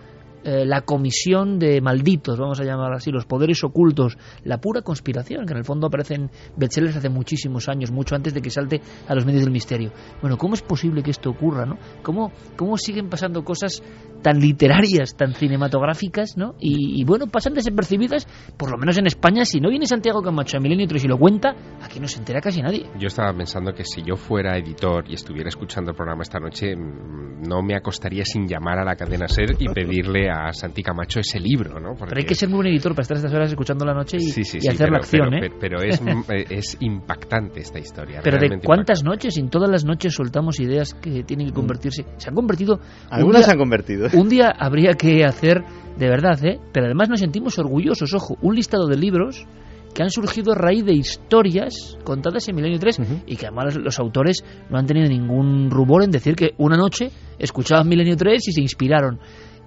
eh, la comisión de malditos, vamos a llamar así, los poderes ocultos, la pura conspiración, que en el fondo aparecen bestsellers hace muchísimos años, mucho antes de que salte a los medios del misterio. Bueno, ¿cómo es posible que esto ocurra, no? ¿Cómo, cómo siguen pasando cosas tan literarias, tan cinematográficas, ¿no? Y, bueno, pasan desapercibidas, por lo menos en España, si no viene Santiago Camacho a Milenio 3 y lo cuenta, aquí no se entera casi nadie. Yo estaba pensando que si yo fuera editor y estuviera escuchando el programa esta noche, mm, no me acostaría sin llamar a la cadena SER y pedirle a Santi Camacho ese libro, ¿no? Pero hay que ser muy buen editor para estar estas horas escuchando la noche y, hacer la acción, ¿eh? Pero, eh, es, impactante esta historia. Pero de cuántas noches, en todas las noches soltamos ideas que tienen que mm. convertirse. Se han convertido. Algunas se han convertido. Un día habría que hacer, de verdad, ¿eh? Pero además nos sentimos orgullosos, ojo, un listado de libros que han surgido a raíz de historias contadas en Milenio 3 y que además los autores no han tenido ningún rubor en decir que una noche escuchaban Milenio 3 y se inspiraron.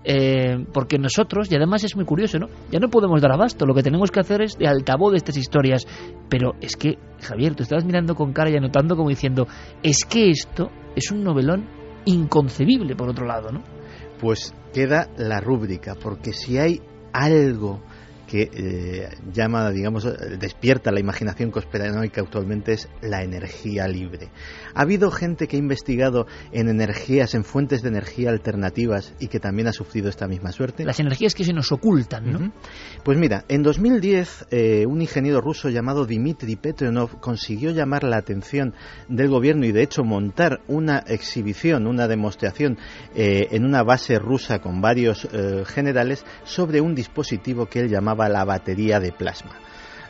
Eh, porque nosotros, y además es muy curioso, ¿no? Ya no podemos dar abasto, lo que tenemos que hacer es de altavoz de estas historias. Pero es que, Javier, tú estabas mirando con cara y anotando como diciendo, es que esto es un novelón inconcebible, por otro lado, ¿no? Pues queda la rúbrica, porque si hay algo que eh, llama, digamos, despierta la imaginación conspiranoica actualmente es la energía libre. Ha habido gente que ha investigado en energías, en fuentes de energía alternativas y que también ha sufrido esta misma suerte. Las energías que se nos ocultan, ¿no? Pues mira, en 2010 eh, un ingeniero ruso llamado Dmitry Petronov consiguió llamar la atención del gobierno y de hecho montar una exhibición, una demostración eh, en una base rusa con varios generales sobre un dispositivo que él llamaba la batería de plasma.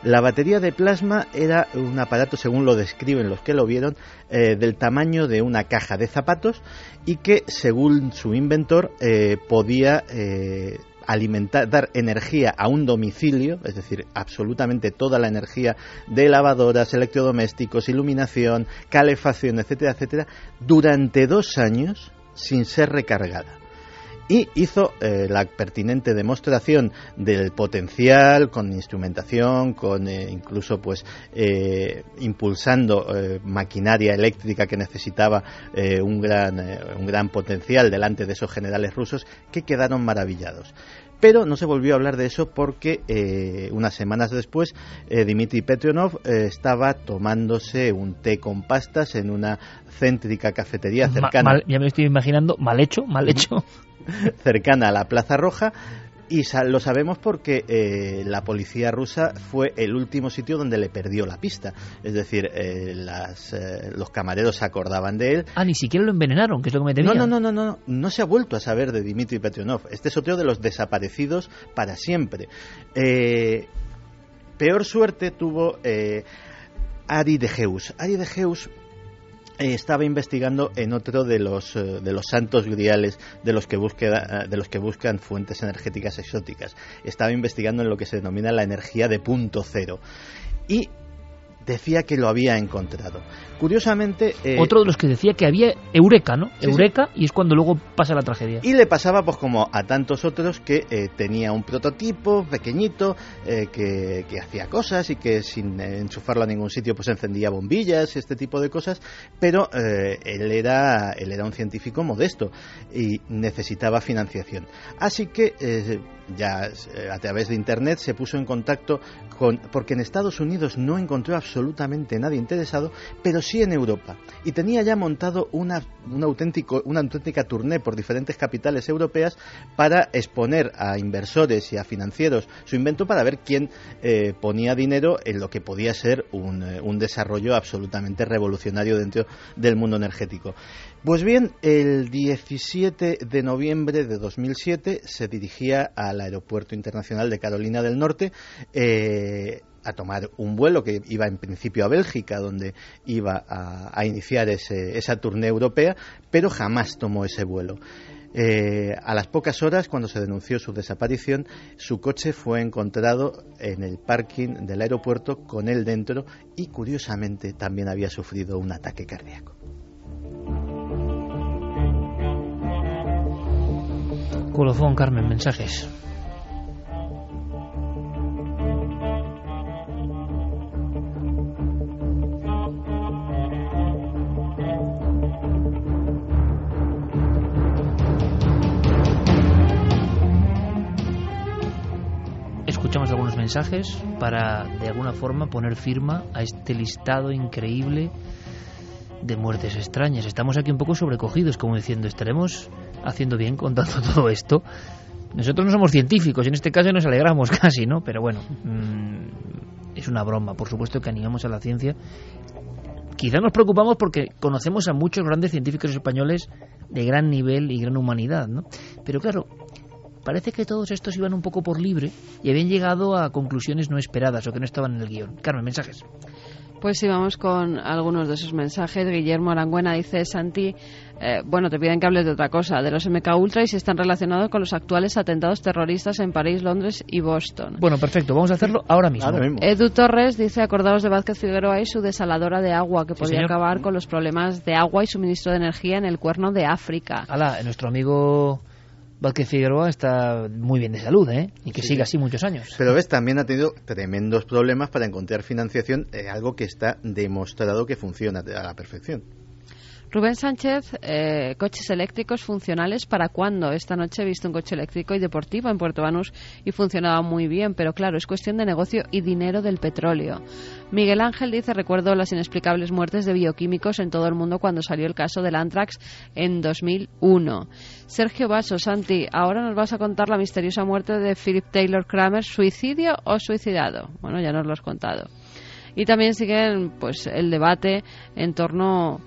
La batería de plasma era un aparato, según lo describen los que lo vieron, eh, del tamaño de una caja de zapatos y que, según su inventor, eh, podía eh, alimentar, dar energía a un domicilio, es decir, absolutamente toda la energía de lavadoras, electrodomésticos, iluminación, calefacción, etcétera, etcétera, durante dos años sin ser recargada y hizo eh, la pertinente demostración del potencial con instrumentación, con eh, incluso pues eh, impulsando maquinaria eléctrica que necesitaba un gran un gran potencial delante de esos generales rusos que quedaron maravillados. Pero no se volvió a hablar de eso porque unas semanas después Dmitry Petronov estaba tomándose un té con pastas en una céntrica cafetería cercana. ya me estoy imaginando, mal hecho, mal hecho. cercana a la Plaza Roja. Y lo sabemos porque eh, la policía rusa fue el último sitio donde le perdió la pista. Es decir, eh, las, eh, los camareros se acordaban de él. Ah, ni siquiera lo envenenaron, que es lo que me temía. No, no, no, no, no. No se ha vuelto a saber de Dmitry Petronov. Este es otro de los desaparecidos para siempre. peor suerte tuvo Ari de Geus. Ari de Geus eh, estaba investigando en otro de los, eh, de los santos griales de los, que busca, de los que buscan fuentes energéticas exóticas. Estaba investigando en lo que se denomina la energía de punto cero. Y decía que lo había encontrado. Curiosamente... eh, Otro de los que decía que había Eureka, ¿no? Eureka, y es cuando luego pasa la tragedia. Y le pasaba, pues como a tantos otros, que eh, tenía un prototipo pequeñito eh, que, que hacía cosas y que sin enchufarlo a ningún sitio, pues encendía bombillas y este tipo de cosas. Pero él era él era un científico modesto y necesitaba financiación. Así que ya eh, a través de internet se puso en contacto con porque en Estados Unidos no encontró absolutamente nadie interesado, pero sí en Europa y tenía ya montado una un auténtico una auténtica tournée por diferentes capitales europeas para exponer a inversores y a financieros su invento para ver quién eh, ponía dinero en lo que podía ser un, eh, un desarrollo absolutamente revolucionario dentro del mundo energético. Pues bien, el 17 de noviembre de 2007 se dirigía al Aeropuerto Internacional de Carolina del Norte eh, a tomar un vuelo que iba en principio a Bélgica, donde iba a, iniciar ese- esa tournée europea, pero jamás tomó ese vuelo. Eh, a las pocas horas, cuando se denunció su desaparición, su coche fue encontrado en el parking del aeropuerto con él dentro y, curiosamente, también había sufrido un ataque cardíaco. Colofón, Carmen, mensajes. Escuchamos algunos mensajes para, de alguna forma, poner firma a este listado increíble de muertes extrañas. Estamos aquí un poco sobrecogidos, como diciendo, estaremos haciendo bien contando todo esto. Nosotros no somos científicos, en este caso nos alegramos casi, ¿no? Pero bueno, mm, es una broma. Por supuesto que animamos a la ciencia. Quizá nos preocupamos porque conocemos a muchos grandes científicos españoles de gran nivel y gran humanidad, ¿no? Pero claro, parece que todos estos iban un poco por libre y habían llegado a conclusiones no esperadas o que no estaban en el guion. Carmen, mensajes. Pues sí, vamos con algunos de esos mensajes. Guillermo Arangüena dice, Santi, eh, bueno, te piden que hables de otra cosa, de los MK Ultra y si están relacionados con los actuales atentados terroristas en París, Londres y Boston. Bueno, perfecto, vamos a hacerlo ahora mismo. Ahora mismo. Edu Torres dice, acordaos de Vázquez Figueroa y su desaladora de agua, que Sí, podría señor. acabar con los problemas de agua y suministro de energía en el cuerno de África. Ala, nuestro amigo Vázquez Figueroa está muy bien de salud, ¿eh? Y que siga así muchos años. Pero ves, también ha tenido tremendos problemas para encontrar financiación, eh, algo que está demostrado que funciona a la perfección. Rubén Sánchez, eh, coches eléctricos funcionales para cuándo? Esta noche he visto un coche eléctrico y deportivo en Puerto Banús y funcionaba muy bien, pero claro, es cuestión de negocio y dinero del petróleo. Miguel Ángel dice, recuerdo las inexplicables muertes de bioquímicos en todo el mundo cuando salió el caso del Antrax en 2001. Sergio Vaso, Santi, ahora nos vas a contar la misteriosa muerte de Philip Taylor Kramer, ¿suicidio o suicidado? Bueno, ya nos lo has contado. Y también siguen pues el debate en torno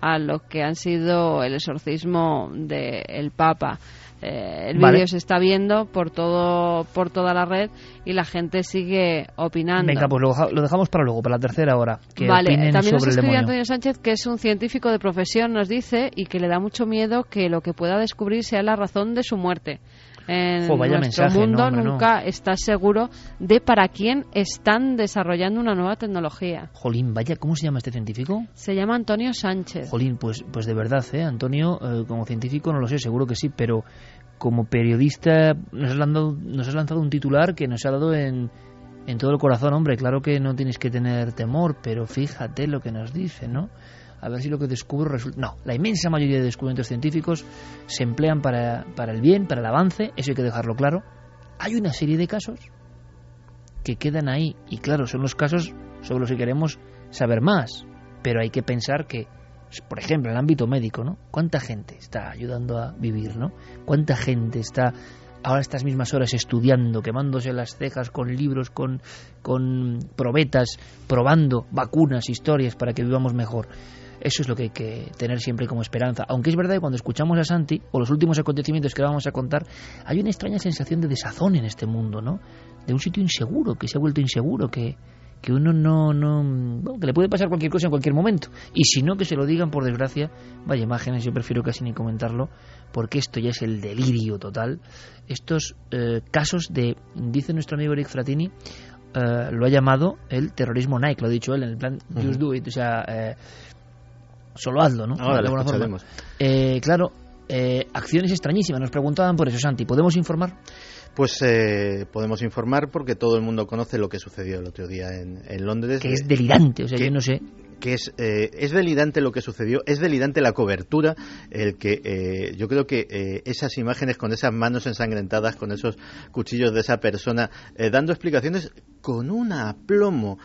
a lo que han sido el exorcismo del Papa. Eh, el Vale. vídeo se está viendo por todo por toda la red y la gente sigue opinando. Venga, pues lo, deja- lo dejamos para luego, para la tercera hora. Que Vale, opinen también nos sobre el escribe. Antonio Sánchez, que es un científico de profesión, nos dice, y que le da mucho miedo que lo que pueda descubrir sea la razón de su muerte. En nuestro mensaje, mundo no, hombre, no. nunca estás seguro de para quién están desarrollando una nueva tecnología. Jolín, vaya, ¿cómo se llama este científico? Se llama Antonio Sánchez. Jolín, pues, pues de verdad, ¿eh? Antonio, eh, como científico no lo sé, seguro que sí, pero como periodista nos has lanzado, nos has lanzado un titular que nos ha dado en, en todo el corazón, hombre, claro que no tienes que tener temor, pero fíjate lo que nos dice, ¿no? A ver si lo que descubro resulta... No, la inmensa mayoría de descubrimientos científicos se emplean para, para el bien, para el avance, eso hay que dejarlo claro. Hay una serie de casos que quedan ahí, y claro, son los casos sobre los que queremos saber más, pero hay que pensar que por ejemplo, en el ámbito médico, ¿no? ¿Cuánta gente está ayudando a vivir, ¿no? ¿Cuánta gente está ahora estas mismas horas estudiando, quemándose las cejas con libros, con, con probetas, probando vacunas, historias para que vivamos mejor? Eso es lo que hay que tener siempre como esperanza. Aunque es verdad que cuando escuchamos a Santi, o los últimos acontecimientos que vamos a contar, hay una extraña sensación de desazón en este mundo, ¿no? De un sitio inseguro, que se ha vuelto inseguro, que, que uno no, no bueno, que le puede pasar cualquier cosa en cualquier momento y si no que se lo digan por desgracia vaya imágenes yo prefiero casi ni comentarlo porque esto ya es el delirio total estos eh, casos de dice nuestro amigo Eric Fratini eh, lo ha llamado el terrorismo Nike, lo ha dicho él en el plan Just Do It, o sea, eh, solo hazlo, ¿no? Ahora De alguna forma. Eh, claro, eh, acciones extrañísimas, nos preguntaban por eso, Santi, ¿podemos informar? Pues eh, podemos informar porque todo el mundo conoce lo que sucedió el otro día en, en Londres. Que es delirante, o sea, que- yo no sé. Que es, eh, es delirante lo que sucedió, es delirante la cobertura, el que eh, yo creo que eh, esas imágenes con esas manos ensangrentadas, con esos cuchillos de esa persona, dando explicaciones con un aplomo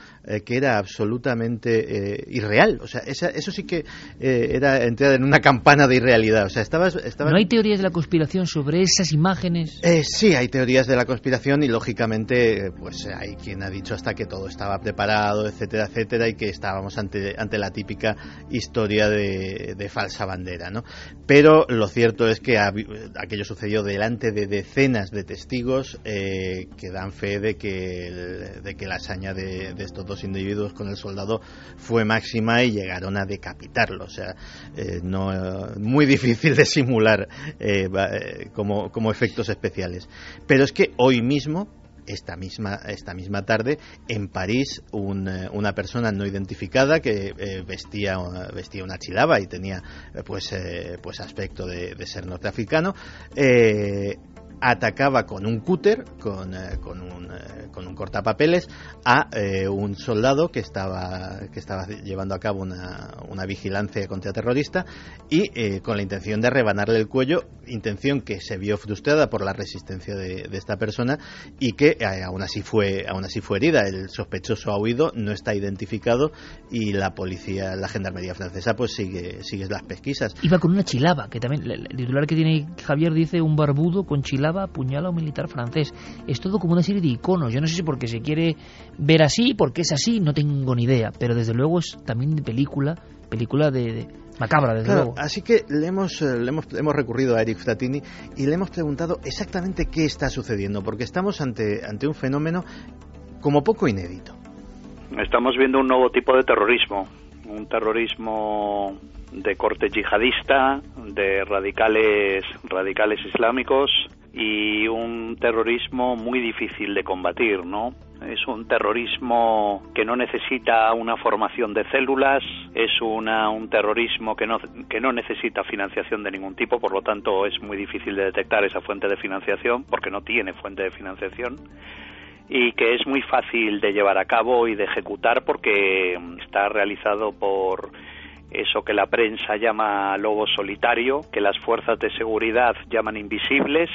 que era absolutamente irreal. O sea, esa- eso sí que era entrar en una campana de irrealidad. O sea, estabas... estabas ¿No hay teorías de la conspiración sobre esas imágenes? sí, hay teorías de la conspiración y lógicamente, pues hay quien ha dicho hasta que todo estaba preparado, etcétera, etcétera, y que estábamos ante, ante la típica historia de, de falsa bandera, ¿no? Pero lo cierto es que aquello sucedió delante de decenas de testigos eh, que dan fe de que, la hazaña de, de estos dos individuos con el soldado fue máxima y llegaron a decapitarlo. O sea, eh, no, muy difícil de simular eh, eh, como efectos especiales. Pero es que hoy mismo, esta misma, esta misma tarde, en París, un, eh, una persona no identificada que eh, vestía, vestía una chilaba y tenía eh, pues, eh, pues aspecto de, ser norteafricano, eh, atacaba con un cúter, con, eh, con, un, eh, con un cortapapeles, a eh, un soldado que estaba, que estaba llevando a cabo una, una vigilancia contraterrorista y con la intención de rebanarle el cuello, intención que se vio frustrada por la resistencia de, esta persona y que aún, así fue, aún así fue herida. El sospechoso ha huido, no está identificado y la policía, la gendarmería francesa, pues sigue, sigue las pesquisas. Iba con una chilaba, que también el titular que tiene Javier dice un barbudo con chilaba apuñala a un militar francés. Es todo como una serie de iconos. Yo no sé si porque se quiere ver así, porque es así, no tengo ni idea. Pero desde luego es también de película, película de, de- macabra, desde Claro, luego. así que le hemos, eh, le hemos, hemos recurrido a Eric Fratini y le hemos preguntado exactamente qué está sucediendo, porque estamos ante, ante un fenómeno como poco inédito. Estamos viendo un nuevo tipo de terrorismo, un terrorismo de corte yihadista, de radicales radicales islámicos y un terrorismo muy difícil de combatir, ¿no? Es un terrorismo que no necesita una formación de células, es una, un terrorismo que no, que no necesita financiación de ningún tipo, por lo tanto es muy difícil de detectar esa fuente de financiación porque no tiene fuente de financiación y que es muy fácil de llevar a cabo y de ejecutar porque está realizado por eso que la prensa llama lobo solitario, que las fuerzas de seguridad llaman invisibles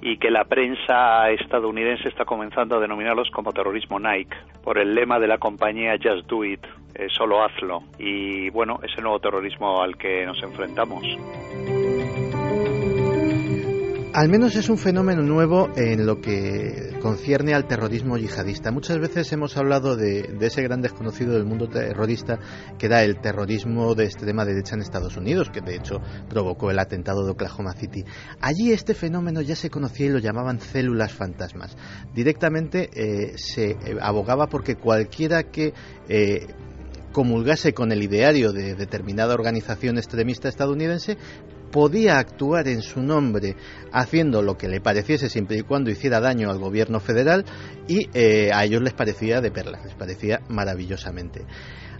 y que la prensa estadounidense está comenzando a denominarlos como terrorismo Nike, por el lema de la compañía Just Do It, eh, solo hazlo. Y bueno, ese nuevo terrorismo al que nos enfrentamos. Al menos es un fenómeno nuevo en lo que concierne al terrorismo yihadista. Muchas veces hemos hablado de, de ese gran desconocido del mundo terrorista que era el terrorismo de extrema derecha en Estados Unidos, que de hecho provocó el atentado de Oklahoma City. Allí este fenómeno ya se conocía y lo llamaban células fantasmas. Directamente eh, se eh, abogaba porque cualquiera que eh, comulgase con el ideario de determinada organización extremista estadounidense podía actuar en su nombre haciendo lo que le pareciese siempre y cuando hiciera daño al gobierno federal y eh, a ellos les parecía de perlas, les parecía maravillosamente.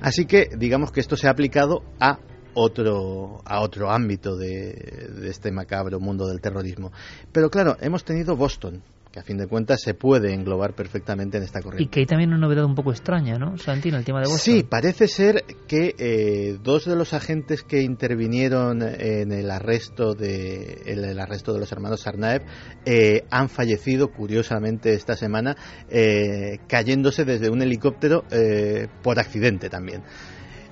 Así que digamos que esto se ha aplicado a otro, a otro ámbito de, de este macabro mundo del terrorismo. Pero claro, hemos tenido Boston, que a fin de cuentas se puede englobar perfectamente en esta corriente. Y que hay también una novedad un poco extraña, ¿no, Santino, el tema de Boston? Sí, parece ser que eh, dos de los agentes que intervinieron en el arresto de en el arresto de los hermanos Sarnaev eh, han fallecido curiosamente esta semana eh, cayéndose desde un helicóptero eh, por accidente también.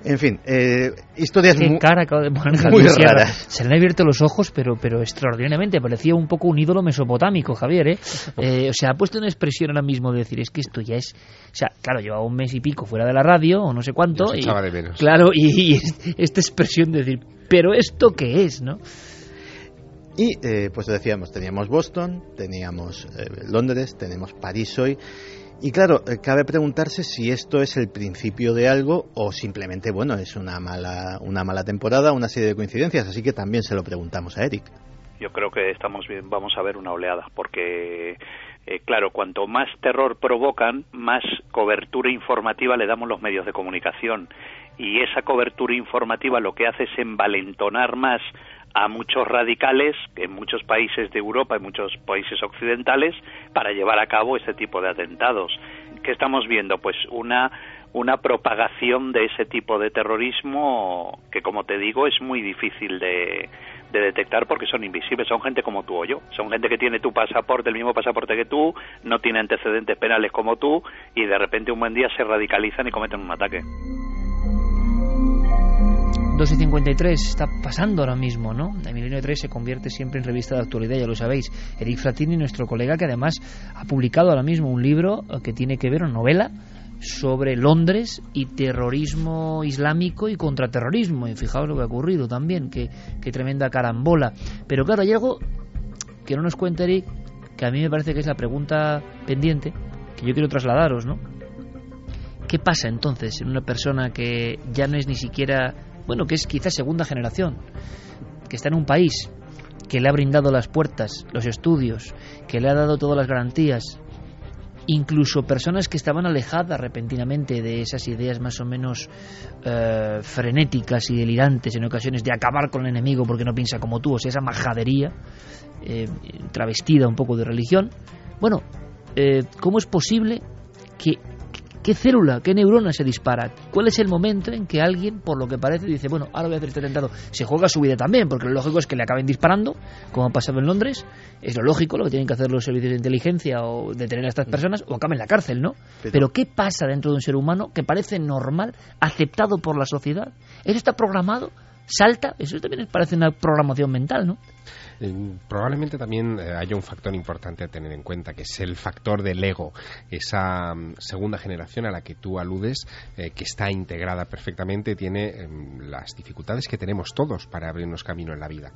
En fin, eh, historias Qué mu- cara acaba de poner muy raras. Se le han abierto los ojos, pero, pero extraordinariamente. Parecía un poco un ídolo mesopotámico, Javier. ¿eh? Eh, o sea, ha puesto una expresión ahora mismo de decir, es que esto ya es... O sea, claro, llevaba un mes y pico fuera de la radio, o no sé cuánto. Y, de menos. Claro, y, y es- esta expresión de decir, pero ¿esto qué es, no? Y eh, pues decíamos, teníamos Boston, teníamos eh, Londres, tenemos París hoy. Y claro, eh, cabe preguntarse si esto es el principio de algo o simplemente, bueno, es una mala, una mala temporada, una serie de coincidencias. Así que también se lo preguntamos a Eric. Yo creo que estamos bien, vamos a ver una oleada, porque eh, claro, cuanto más terror provocan, más cobertura informativa le damos los medios de comunicación. Y esa cobertura informativa lo que hace es envalentonar más a muchos radicales en muchos países de Europa y muchos países occidentales para llevar a cabo ese tipo de atentados. ¿Qué estamos viendo? Pues una una propagación de ese tipo de terrorismo que, como te digo, es muy difícil de, de detectar porque son invisibles, son gente como tú o yo, son gente que tiene tu pasaporte, el mismo pasaporte que tú, no tiene antecedentes penales como tú y de repente un buen día se radicalizan y cometen un ataque. 2 y 53 está pasando ahora mismo, ¿no? El Milenio 3 se convierte siempre en revista de actualidad, ya lo sabéis. Eric Fratini, nuestro colega, que además ha publicado ahora mismo un libro que tiene que ver, una novela, sobre Londres y terrorismo islámico y contraterrorismo. Y fijaos lo que ha ocurrido también, que, tremenda carambola. Pero claro, hay algo que no nos cuenta Eric, que a mí me parece que es la pregunta pendiente, que yo quiero trasladaros, ¿no? ¿Qué pasa entonces en una persona que ya no es ni siquiera, bueno, que es quizás segunda generación, que está en un país que le ha brindado las puertas, los estudios, que le ha dado todas las garantías, incluso personas que estaban alejadas repentinamente de esas ideas más o menos eh, frenéticas y delirantes en ocasiones de acabar con el enemigo porque no piensa como tú, o sea, esa majadería eh, travestida un poco de religión. Bueno, eh, ¿cómo es posible que ¿Qué célula, qué neurona se dispara? ¿Cuál es el momento en que alguien, por lo que parece, dice, bueno, ahora voy a hacer este atentado? Se juega su vida también, porque lo lógico es que le acaben disparando, como ha pasado en Londres. Es lo lógico, lo que tienen que hacer los servicios de inteligencia o detener a estas personas, o acaben en la cárcel, ¿no? Pero, ¿qué pasa dentro de un ser humano que parece normal, aceptado por la sociedad? ¿Eso está programado? ¿Salta? Eso también parece una programación mental, ¿no? Probablemente también eh, haya un factor importante a tener en cuenta, que es el factor del ego, esa mm, segunda generación a la que tú aludes, eh, que está integrada perfectamente, tiene em, las dificultades que tenemos todos para abrirnos camino en la vida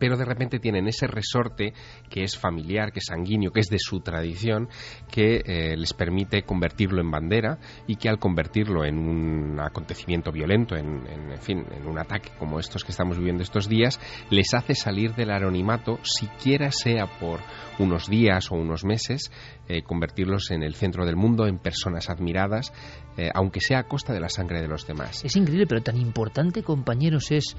pero de repente tienen ese resorte que es familiar, que es sanguíneo, que es de su tradición, que eh, les permite convertirlo en bandera y que al convertirlo en un acontecimiento violento, en, fin, en un ataque como estos que estamos viviendo estos días, les hace salir del anonimato, siquiera sea por unos días o unos meses, eh, convertirlos en el centro del mundo, en personas admiradas, eh, aunque sea a costa de la sangre de los demás. Es increíble, pero tan importante, compañeros, es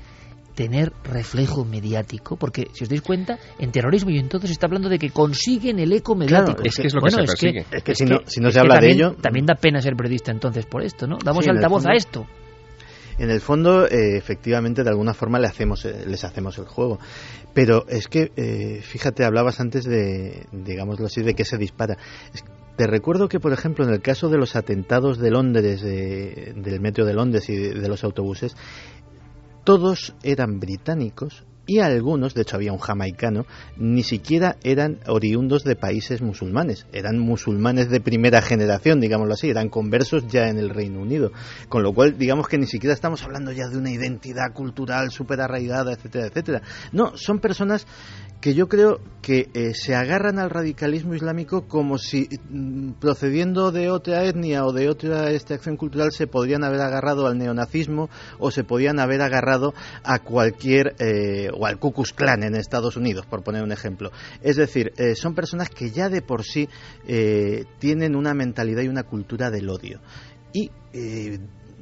tener reflejo mediático, porque si os dais cuenta, en terrorismo y entonces se está hablando de que consiguen el eco mediático. es que es lo que se persigue. Es que, si, no, si no se habla de ello... También da pena ser periodista entonces por esto, ¿no? Damos altavoz a esto. En el fondo, eh, efectivamente, de alguna forma le hacemos, eh, les hacemos el juego. Pero es que, eh, fíjate, hablabas antes de, digámoslo así, de que se dispara. te recuerdo que, por ejemplo, en el caso de los atentados de Londres, del metro de Londres y de los autobuses, todos eran británicos y algunos, de hecho había un jamaicano, ni siquiera eran oriundos de países musulmanes, eran musulmanes de primera generación, digámoslo así, eran conversos ya en el Reino Unido, con lo cual digamos que ni siquiera estamos hablando ya de una identidad cultural súper arraigada, etcétera, etcétera. No, son personas que yo creo que eh, se agarran al radicalismo islámico como si mm, procediendo de otra etnia o de otra extracción cultural se podrían haber agarrado al neonazismo o se podían haber agarrado a cualquier eh, o al Ku Klux Klan en Estados Unidos por poner un ejemplo. Es decir eh, son personas que ya de por sí tienen una mentalidad y una cultura del odio. Y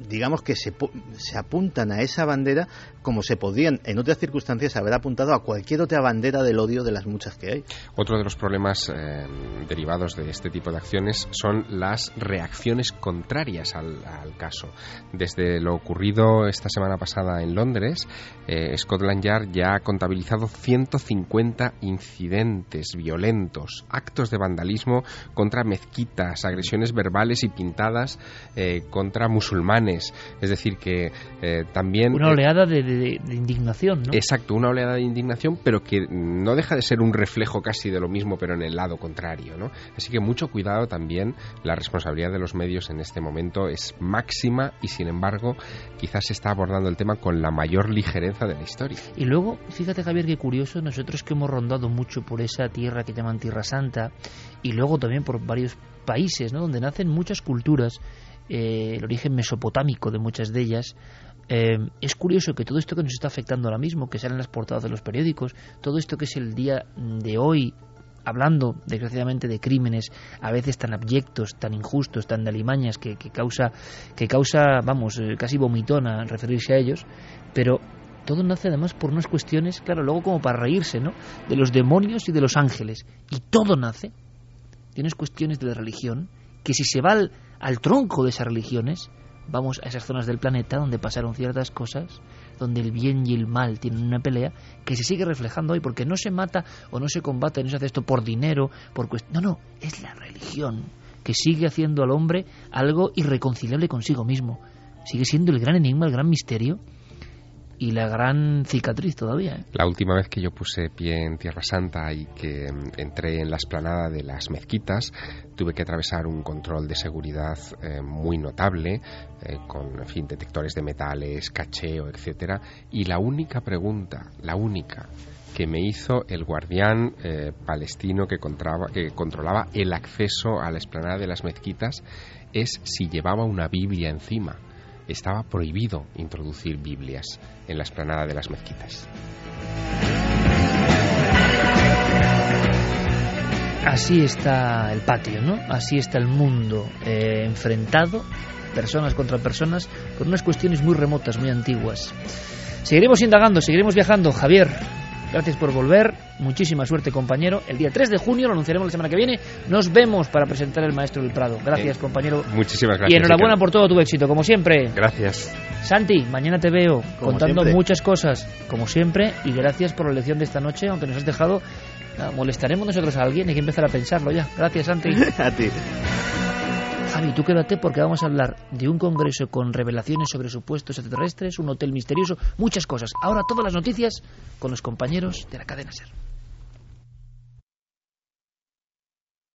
digamos que se, se, apuntan a esa bandera como se podían en otras circunstancias haber apuntado a cualquier otra bandera del odio de las muchas que hay. Otro de los problemas eh, derivados de este tipo de acciones son las reacciones contrarias al, caso. Desde lo ocurrido esta semana pasada en Londres, eh, Scotland Yard ya ha contabilizado 150 incidentes violentos, actos de vandalismo contra mezquitas, agresiones verbales y pintadas eh, contra musulmanes. Es decir, que también... Una oleada de de, indignación, ¿no? Exacto, una oleada de indignación, pero que no deja de ser un reflejo casi de lo mismo, pero en el lado contrario, ¿no? Así que mucho cuidado también, la responsabilidad de los medios en este momento es máxima y sin embargo quizás se está abordando el tema con la mayor ligereza de la historia. Y luego, fíjate Javier, qué curioso, nosotros que hemos rondado mucho por esa tierra que llaman Tierra Santa y luego también por varios países, ¿no? Donde nacen muchas culturas, eh, el origen mesopotámico de muchas de ellas, eh, es curioso que todo esto que nos está afectando ahora mismo, que salen las portadas de los periódicos, todo esto que es el día de hoy hablando desgraciadamente de crímenes a veces tan abyectos, tan injustos, tan de alimañas que, causa, que causa, vamos, eh, casi vomitona referirse a ellos, pero todo nace además por unas cuestiones, claro, luego como para reírse, ¿no? De los demonios y de los ángeles. Y todo nace tienes cuestiones de la religión que si se va al, al tronco de esas religiones, vamos a esas zonas del planeta donde pasaron ciertas cosas, donde el bien y el mal tienen una pelea que se sigue reflejando hoy, porque no se mata o no se combate, no se hace esto por dinero, por No, no, es la religión que sigue haciendo al hombre algo irreconciliable consigo mismo. Sigue siendo el gran enigma, el gran misterio y la gran cicatriz todavía. ¿eh? La última vez que yo puse pie en Tierra Santa y que mm, entré en la esplanada de las mezquitas, tuve que atravesar un control de seguridad eh, muy notable, eh, con fin, detectores de metales, cacheo, etcétera. Y la única pregunta, la única que me hizo el guardián palestino que, contraba- que controlaba el acceso a la esplanada de las mezquitas es si llevaba una Biblia encima. Estaba prohibido introducir Biblias en la esplanada de las mezquitas. Así está el patio, ¿no? Así está el mundo eh, enfrentado, personas contra personas, por unas cuestiones muy remotas, muy antiguas. Seguiremos indagando, seguiremos viajando. Javier, gracias por volver. Muchísima suerte, compañero. El día 3 de junio, lo anunciaremos la semana que viene. Nos vemos para presentar el Maestro del Prado. Gracias, Eh, compañero. Muchísimas gracias. y enhorabuena por todo tu éxito, como siempre. Gracias. Santi, mañana te veo Como contando siempre. muchas cosas, como siempre, y gracias por la lección de esta noche, aunque nos has dejado... nada, ¿Molestaremos nosotros a alguien? Hay que empezar a pensarlo ya. Gracias, Santi. A ti. Javi, tú quédate porque vamos a hablar de un congreso con revelaciones sobre supuestos extraterrestres, un hotel misterioso, muchas cosas. Ahora todas las noticias con los compañeros de la cadena SER.